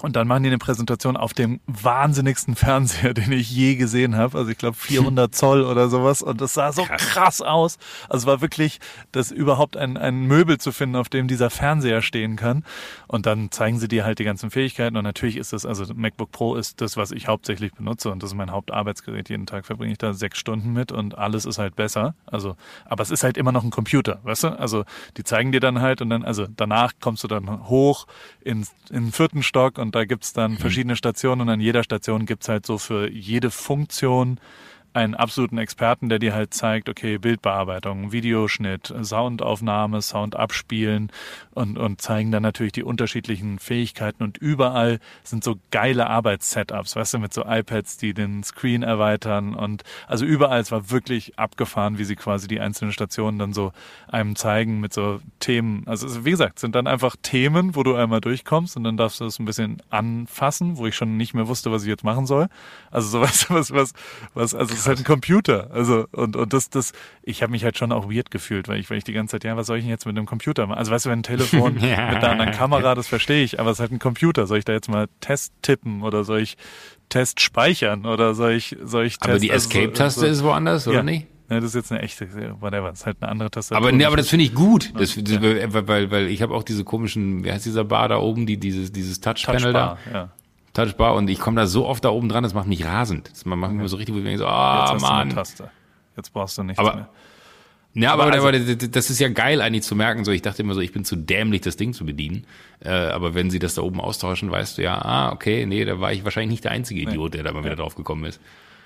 und dann machen die eine Präsentation auf dem wahnsinnigsten Fernseher, den ich je gesehen habe. Also ich glaube 400 Zoll oder sowas. Und das sah so krass, aus. Also es war wirklich, das überhaupt ein, ein Möbel zu finden, auf dem dieser Fernseher stehen kann. Und dann zeigen sie dir halt die ganzen Fähigkeiten. Und natürlich ist das, also MacBook Pro ist das, was ich hauptsächlich benutze. Und das ist mein Hauptarbeitsgerät. Jeden Tag verbringe ich da sechs Stunden mit und alles ist halt besser. Also, aber es ist halt immer noch ein Computer, weißt du? Also die zeigen dir dann halt und dann, also danach kommst du dann hoch ins, in den vierten Stock und da gibt's dann verschiedene Stationen und an jeder Station gibt's halt so für jede Funktion einen absoluten Experten, der dir halt zeigt, okay, Bildbearbeitung, Videoschnitt, Soundaufnahme, Sound abspielen und, und zeigen dann natürlich die unterschiedlichen Fähigkeiten und überall sind so geile Arbeitssetups, weißt du, mit so iPads, die den Screen erweitern und also überall, es war wirklich abgefahren, wie sie quasi die einzelnen Stationen dann so einem zeigen mit so Themen. Also wie gesagt, sind dann einfach Themen, wo du einmal durchkommst und dann darfst du es ein bisschen anfassen, wo ich schon nicht mehr wusste, was ich jetzt machen soll. Also so weißt du, was, was, was, also es ist halt ein Computer. Also und, und das, das, ich habe mich halt schon auch weird gefühlt, weil ich, weil ich die ganze Zeit, ja, was soll ich denn jetzt mit einem Computer machen? Also weißt du, wenn ein Telefon Ja. mit einer anderen Kamera, das verstehe ich, aber es ist halt ein Computer. Soll ich da jetzt mal Test tippen oder soll ich Test speichern oder soll ich, soll ich Test, Aber die also so- Escape-Taste so- ist woanders, oder ja. nicht? Ja, das ist jetzt eine echte, whatever, das ist halt eine andere Tastatur. Aber, nee, aber das finde ich gut. Das, das, weil, weil, weil ich habe auch diese komischen, wie heißt dieser Bar da oben, die dieses, dieses Touchpanel da. Touchbar, ja. Touchbar und ich komme da so oft da oben dran, das macht mich rasend. Das macht mich immer so richtig, wo ich denke so, ah, Jetzt hast du eine Mann. Taste. Jetzt brauchst du nichts Aber- mehr. Ja, aber, Aber aber, also- das ist ja geil eigentlich zu merken. So, ich dachte immer so, ich bin zu dämlich, das Ding zu bedienen. Äh, aber wenn sie das da oben austauschen, weißt du ja, ah, okay, nee, da war ich wahrscheinlich nicht der einzige Idiot, der da mal wieder drauf gekommen ist.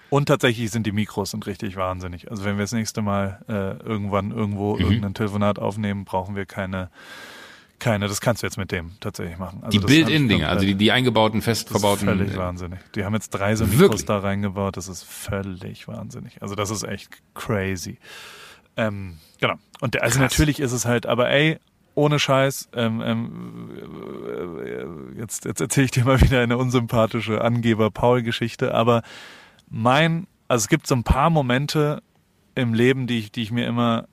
Und tatsächlich sind die Mikros sind richtig wahnsinnig. Also wenn wir das nächste Mal äh, irgendwann irgendwo Mhm. irgendein Telefonat aufnehmen, brauchen wir keine, keine, das kannst du jetzt mit dem tatsächlich machen. Also Die Build-In-Dinger, also die, die eingebauten, fest das ist völlig äh, wahnsinnig. Die haben jetzt drei so Mikros da reingebaut, das ist völlig wahnsinnig. Also das ist echt crazy. Ähm, genau. Und der, also Krass. natürlich ist es halt, aber ey, ohne Scheiß, ähm, ähm, äh, jetzt, jetzt erzähle ich dir mal wieder eine unsympathische Angeber-Paul-Geschichte, aber mein, also es gibt so ein paar Momente im Leben, die ich, die ich mir immer,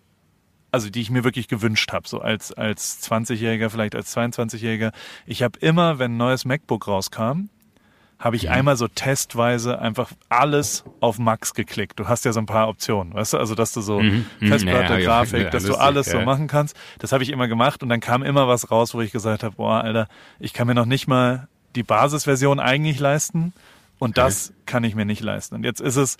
also die ich mir wirklich gewünscht habe, so als, als 20-Jähriger, vielleicht als 22-Jähriger. Ich habe immer, wenn ein neues MacBook rauskam, habe ich einmal so testweise einfach alles auf Max geklickt. Du hast ja so ein paar Optionen, weißt du? Also, dass du so Mhm, mhm, Festplatte, ja, Grafik, ja, dass du alles so ja. machen kannst. Das habe ich immer gemacht und dann kam immer was raus, wo ich gesagt habe, boah, Alter, ich kann mir noch nicht mal die Basisversion eigentlich leisten und das kann ich mir nicht leisten. Und jetzt ist es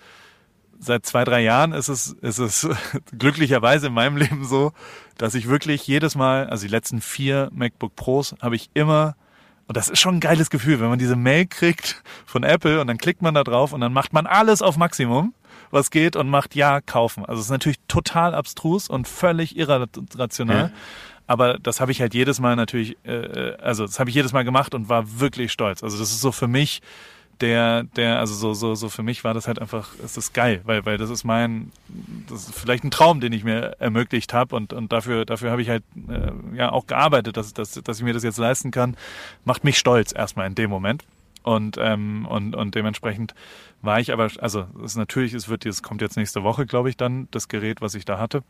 seit zwei, drei Jahren ist es, ist es glücklicherweise in meinem Leben so, dass ich wirklich jedes Mal, also die letzten vier MacBook Pros, habe ich immer, und das ist schon ein geiles Gefühl, wenn man diese Mail kriegt von Apple und dann klickt man da drauf und dann macht man alles auf Maximum, was geht und macht ja kaufen. Also es ist natürlich total abstrus und völlig irrational. Ja. Aber das habe ich halt jedes Mal natürlich, äh, also das habe ich jedes Mal gemacht und war wirklich stolz. Also das ist so für mich der, der, also so, so, so für mich war das halt einfach, es ist geil, weil, weil das ist mein, das ist vielleicht ein Traum, den ich mir ermöglicht habe und, und dafür, dafür habe ich halt äh, ja auch gearbeitet, dass, dass, dass ich mir das jetzt leisten kann, macht mich stolz erstmal in dem Moment. Und, ähm, und, und dementsprechend war ich aber, also es ist natürlich, es wird, es kommt jetzt nächste Woche, glaube ich, dann das Gerät, was ich da hatte.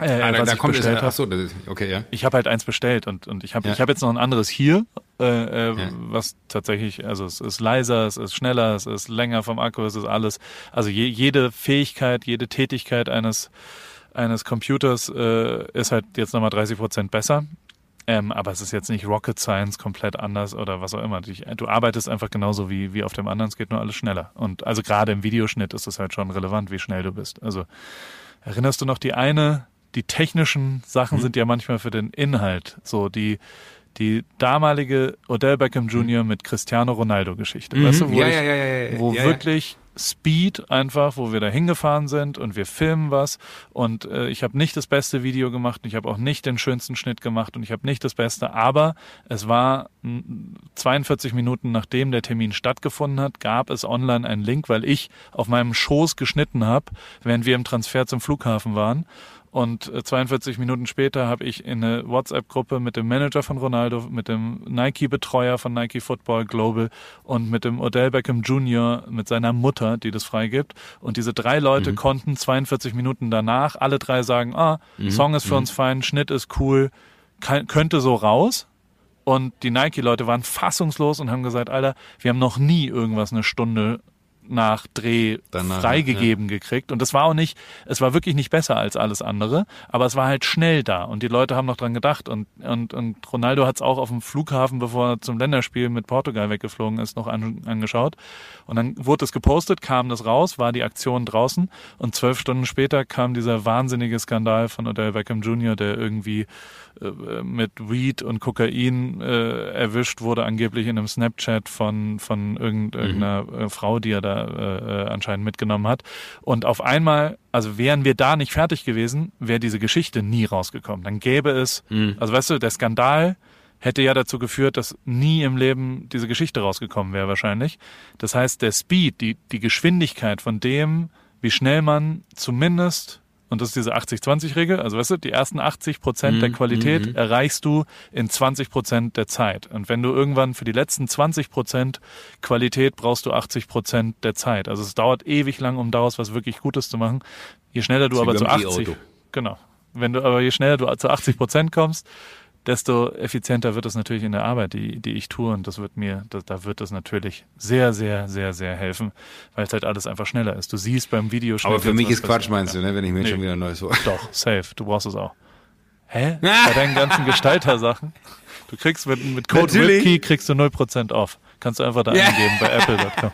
Äh, Ah, da, was da ich kommt es, bestellt ach hab so, ist, okay, ja. ich habe halt eins bestellt und, und ich habe Ja. ich hab jetzt noch ein anderes hier, äh, äh, Ja. was tatsächlich, also es ist leiser, es ist schneller, es ist länger vom Akku, es ist alles. Also je, jede Fähigkeit, jede Tätigkeit eines, eines Computers äh, ist halt jetzt nochmal 30 Prozent besser. Ähm, aber es ist jetzt nicht Rocket Science komplett anders oder was auch immer. Du, du arbeitest einfach genauso wie, wie auf dem anderen, es geht nur alles schneller. Und also gerade im Videoschnitt ist es halt schon relevant, wie schnell du bist. Also erinnerst du noch die eine, die technischen Sachen sind ja manchmal für den Inhalt. So die die damalige Odell Beckham Jr. mit Cristiano Ronaldo Geschichte, weißt du, wo, Mhm. ja, ich, ja, ja, ja, ja, wo wirklich Speed einfach, wo wir da hingefahren sind und wir filmen was. Und äh, ich habe nicht das beste Video gemacht und ich habe auch nicht den schönsten Schnitt gemacht und ich habe nicht das Beste, aber es war mm, 42 Minuten nachdem der Termin stattgefunden hat, gab es online einen Link, weil ich auf meinem Schoß geschnitten habe, während wir im Transfer zum Flughafen waren und äh, 42 Minuten später habe ich in eine WhatsApp-Gruppe mit dem Manager von Ronaldo, mit dem Nike-Betreuer von Nike Football Global und mit dem Odell Beckham Jr., mit seiner Mutter, die das freigibt. Und diese drei Leute Mhm. konnten 42 Minuten danach alle drei sagen, ah, Mhm. Song ist für uns fein, Schnitt ist cool, könnte so raus. Und die Nike-Leute waren fassungslos und haben gesagt, Alter, wir haben noch nie irgendwas eine Stunde nach Dreh Danach, freigegeben gekriegt. Und das war auch nicht, es war wirklich nicht besser als alles andere, aber es war halt schnell da und die Leute haben noch dran gedacht. Und, und, und Ronaldo hat es auch auf dem Flughafen, bevor er zum Länderspiel mit Portugal weggeflogen ist, noch an, angeschaut. Und dann wurde es gepostet, kam das raus, war die Aktion draußen und zwölf Stunden später kam dieser wahnsinnige Skandal von Odell Beckham Jr., der irgendwie mit Weed und Kokain äh, erwischt wurde, angeblich in einem Snapchat von, von irgend, irgendeiner äh, Frau, die er da äh, äh, anscheinend mitgenommen hat. Und auf einmal, also wären wir da nicht fertig gewesen, wäre diese Geschichte nie rausgekommen. Dann gäbe es, also weißt du, der Skandal hätte ja dazu geführt, dass nie im Leben diese Geschichte rausgekommen wäre wahrscheinlich. Das heißt, der Speed, die, die Geschwindigkeit von dem, wie schnell man zumindest und das ist diese 80-20-Regel. Also weißt du, die ersten 80 Prozent der Qualität erreichst du in 20 Prozent der Zeit. Und wenn du irgendwann für die letzten 20 Prozent Qualität brauchst du 80 Prozent der Zeit. Also es dauert ewig lang, um daraus was wirklich Gutes zu machen. Je schneller du aber zu beim 80, E-Auto. genau. Wenn du aber je schneller du zu 80 Prozent kommst, desto effizienter wird es natürlich in der Arbeit, die, die ich tue. Und das wird mir, da, da wird es natürlich sehr, sehr, sehr, sehr helfen, weil es halt alles einfach schneller ist. Du siehst beim Video Aber für mich ist Quatsch, meinst du, ne? wenn ich mir Nee. schon wieder ein neues Wort. Doch, safe. Du brauchst es auch. Hä? Bei deinen ganzen Gestalter-Sachen? Du kriegst mit, mit Code. WebKey kriegst du 0% off. Kannst du einfach da Ja. eingeben bei apple.com.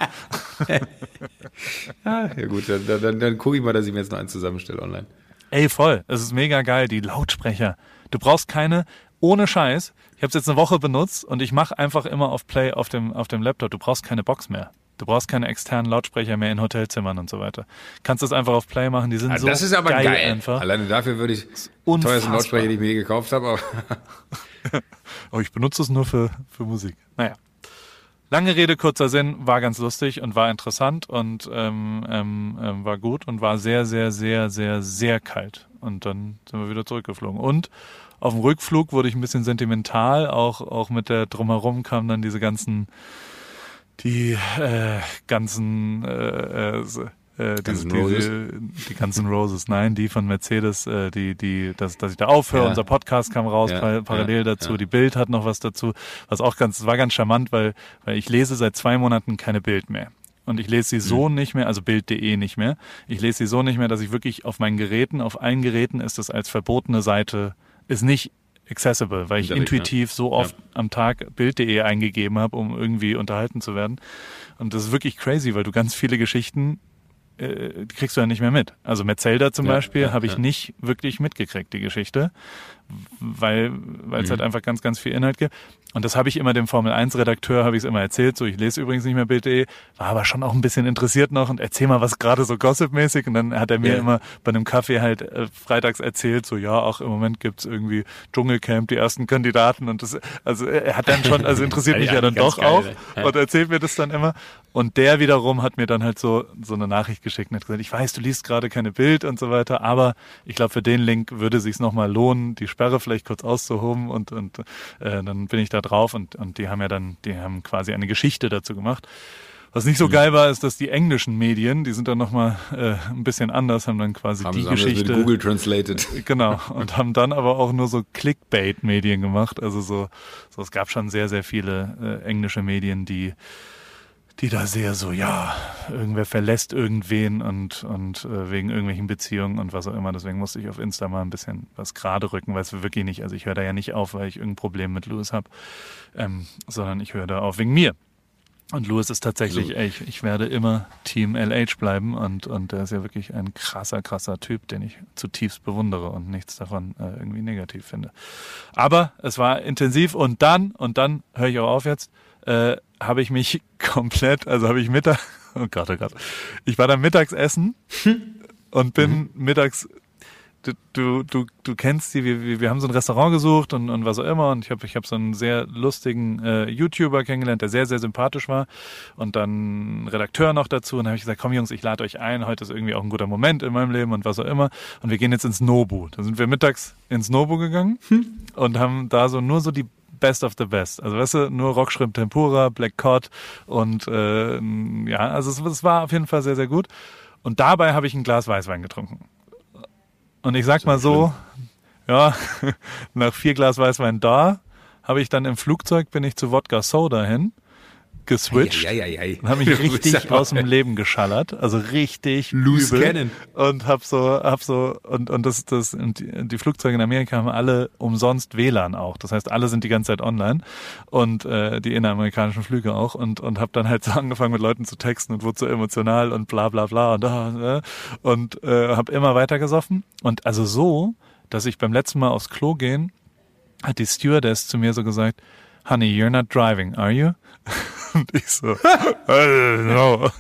Ja, ja gut, dann, dann, dann, dann gucke ich mal, dass ich mir jetzt noch eins zusammenstelle online. Ey, voll. Es ist mega geil, die Lautsprecher. Du brauchst keine, ohne Scheiß. Ich habe es jetzt eine Woche benutzt und ich mache einfach immer auf Play auf dem, auf dem Laptop. Du brauchst keine Box mehr. Du brauchst keine externen Lautsprecher mehr in Hotelzimmern und so weiter. Kannst das einfach auf Play machen. Die sind Ah, so das ist aber geil. geil, einfach. Alleine dafür würde ich unfassbar. teuersten Lautsprecher, die ich mir je gekauft habe. Aber Aber ich benutze es nur für, für Musik. Naja. Lange Rede, kurzer Sinn, war ganz lustig und war interessant und ähm, ähm, ähm, war gut und war sehr, sehr, sehr, sehr, sehr kalt. Und dann sind wir wieder zurückgeflogen. Und auf dem Rückflug wurde ich ein bisschen sentimental, auch, auch mit der drumherum kamen dann diese ganzen, die äh, ganzen äh, äh, äh, diese, diese, die ganzen Roses, nein, die von Mercedes, äh, die, die, dass, dass ich da aufhöre, Ja. unser Podcast kam raus, Ja, par parallel ja, dazu, die Bild hat noch was dazu, was auch ganz, war ganz charmant, weil, weil ich lese seit zwei Monaten keine Bild mehr. Und ich lese sie so Mhm. nicht mehr, also Bild.de nicht mehr. Ich lese sie so nicht mehr, dass ich wirklich auf meinen Geräten, auf allen Geräten ist es als verbotene Seite, ist nicht accessible, weil ich Hinterlegt, intuitiv so oft am Tag Bild.de eingegeben habe, um irgendwie unterhalten zu werden. Und das ist wirklich crazy, weil du ganz viele Geschichten äh, kriegst du ja nicht mehr mit. Also Metzelder zum Ja, Beispiel ja, habe ich ja. nicht wirklich mitgekriegt, die Geschichte, weil weil es Mhm. halt einfach ganz, ganz viel Inhalt gibt. Und das habe ich immer dem Formel-1-Redakteur, habe ich es immer erzählt, so ich lese übrigens nicht mehr Bild.de, war aber schon auch ein bisschen interessiert noch und erzähl mal was gerade so gossipmäßig und dann hat er mir Ja. immer bei einem Kaffee halt äh, freitags erzählt, so ja, auch im Moment gibt's irgendwie Dschungelcamp, die ersten Kandidaten und das, also er hat dann schon, also interessiert mich ja dann doch auch geil, ne? Ja. und erzählt mir das dann immer. Und der wiederum hat mir dann halt so, so eine Nachricht geschickt und hat gesagt, ich weiß, du liest gerade keine Bild und so weiter, aber ich glaube, für den Link würde es sich nochmal lohnen, die Sperre vielleicht kurz auszuhoben und, und äh, dann bin ich da drauf und, und die haben ja dann, die haben quasi eine Geschichte dazu gemacht. Was nicht so Mhm. geil war, ist, dass die englischen Medien, die sind dann nochmal äh, ein bisschen anders, haben dann quasi haben die haben Geschichte. Google translated. Genau. Und haben dann aber auch nur so Clickbait-Medien gemacht. Also so, so, es gab schon sehr, sehr viele äh, englische Medien, die, die da sehr so, ja, irgendwer verlässt irgendwen und, und äh, wegen irgendwelchen Beziehungen und was auch immer. Deswegen musste ich auf Insta mal ein bisschen was gerade rücken, weil es wirklich nicht, also ich höre da ja nicht auf, weil ich irgendein Problem mit Louis habe, ähm, sondern ich höre da auf wegen mir. Und Louis ist tatsächlich, So. ey, ich, ich werde immer Team LH bleiben und, und der ist ja wirklich ein krasser, krasser Typ, den ich zutiefst bewundere und nichts davon äh, irgendwie negativ finde. Aber es war intensiv und dann, und dann höre ich auch auf jetzt, äh, habe ich mich komplett, also habe ich Mittag, oh Gott, oh Gott, ich war dann mittags essen und bin mittags du, du, du, du kennst die, wir, wir haben so ein Restaurant gesucht und, und was auch immer und ich habe ich hab so einen sehr lustigen äh, YouTuber kennengelernt, der sehr, sehr sympathisch war und dann Redakteur noch dazu und habe ich gesagt, komm Jungs, ich lade euch ein, heute ist irgendwie auch ein guter Moment in meinem Leben und was auch immer und wir gehen jetzt ins Nobu. Da sind wir mittags ins Nobu gegangen und haben da so nur so die Best of the Best. Also weißt du, nur Rockshrimp Tempura, Black Cod und äh, ja, also es, es war auf jeden Fall sehr, sehr gut. Und dabei habe ich ein Glas Weißwein getrunken. Und ich sag mal so, ja, nach vier Glas Weißwein da, habe ich dann im Flugzeug, bin ich zu Wodka Soda hin, geswitcht. Ja, ja, ja. Und habe mich richtig aus dem Leben geschallert, also richtig Loose übel. Cannon. Und hab so, hab so und und das das und die, Flugzeuge in Amerika haben alle umsonst WLAN auch. Das heißt, alle sind die ganze Zeit online und äh, die inneramerikanischen Flüge auch und und hab dann halt so angefangen mit Leuten zu texten und wurde so emotional und bla bla bla und äh, und äh, hab immer weiter gesoffen und also so, dass ich beim letzten Mal aufs Klo gehen hat die Stewardess zu mir so gesagt, Honey, you're not driving, are you? Und ich so, "I don't know.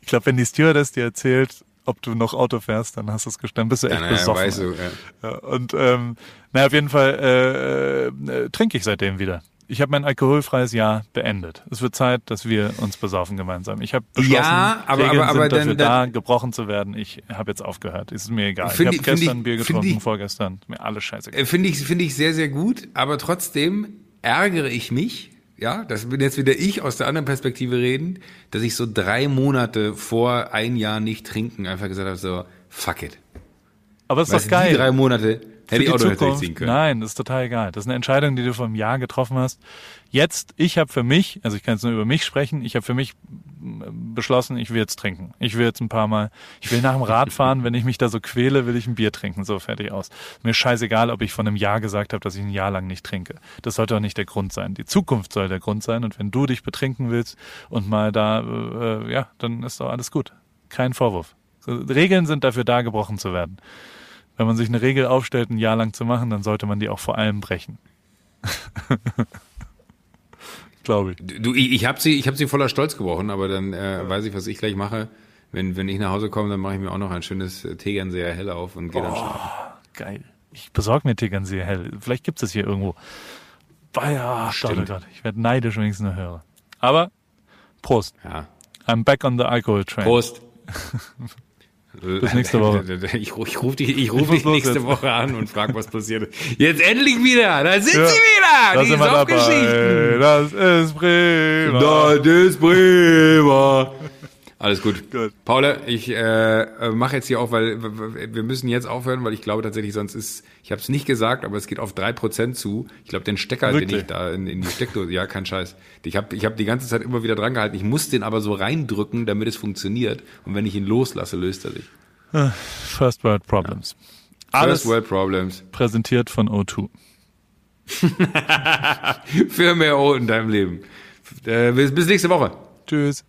Ich glaube, wenn die Stewardess dir erzählt, ob du noch Auto fährst, dann hast du es gestanden, bist du echt Ja, naja, besoffen. weißt du, ja. Und ähm, na auf jeden Fall äh, äh, trinke ich seitdem wieder. Ich habe mein alkoholfreies Jahr beendet. Es wird Zeit, dass wir uns besaufen gemeinsam. Ich habe beschlossen, Ja, aber- Regeln aber- aber sind dafür dann- da, gebrochen zu werden. Ich habe jetzt aufgehört. Ist mir egal. Find ich habe gestern ich- Bier getrunken, ich- vorgestern. Mir alles scheiße. Äh, Finde ich, finde ich sehr, sehr gut, aber trotzdem ärgere ich mich, ja, das bin jetzt wieder ich aus der anderen Perspektive reden, dass ich so drei Monate vor ein Jahr nicht trinken einfach gesagt habe, so, fuck it. Aber ist Weißt doch geil. Die drei Monate Hätte ich auch Zukunft. ziehen können. Nein, das ist total egal. Das ist eine Entscheidung, die du vor einem Jahr getroffen hast. Jetzt, ich habe für mich, also ich kann jetzt nur über mich sprechen, ich habe für mich mm, beschlossen, ich will jetzt trinken. Ich will jetzt ein paar Mal, ich will nach dem Radfahren, wenn ich mich da so quäle, will ich ein Bier trinken. So, fertig aus. Mir scheißegal, ob ich von einem Jahr gesagt habe, dass ich ein Jahr lang nicht trinke. Das sollte auch nicht der Grund sein. Die Zukunft soll der Grund sein. Und wenn du dich betrinken willst und mal da, äh, ja, dann ist doch alles gut. Kein Vorwurf. Regeln sind dafür da, gebrochen zu werden. Wenn man sich eine Regel aufstellt, ein Jahr lang zu machen, dann sollte man die auch vor allem brechen. Glaube ich. Du, ich, ich habe sie, ich habe sie voller Stolz gebrochen, aber dann äh, weiß ich, was ich gleich mache. Wenn, wenn ich nach Hause komme, dann mache ich mir auch noch ein schönes äh, Tegernseer hell auf und gehe dann schlafen. Geil. Ich besorge mir Tegernseer hell. Vielleicht gibt es hier irgendwo. Ah ja, Gott, oh Stimmt. Gott. Ich werde neidisch, wenn ich es nur höre. Aber Prost. Ja. I'm back on the alcohol train. Prost. Bis nächste Woche. Ich, ich rufe dich, ich ruf dich nächste jetzt? Woche an und frage, was passiert. Jetzt endlich wieder! Da sind Ja. sie wieder! Die. Softgeschichten! Das ist prima. Das ist prima! Alles gut. Gut. Paula, ich äh, mache jetzt hier auf, weil wir müssen jetzt aufhören, weil ich glaube tatsächlich, sonst ist, ich habe es nicht gesagt, aber es geht auf drei Prozent zu. Ich glaube, den Stecker, den Wirklich? ich da in, in die Steckdose, ja, kein Scheiß. Ich habe ich hab die ganze Zeit immer wieder dran gehalten. Ich muss den aber so reindrücken, damit es funktioniert. Und wenn ich ihn loslasse, löst er sich. First World Problems. Alles First World Problems. präsentiert von O2. Für mehr O in deinem Leben. Äh, bis nächste Woche. Tschüss.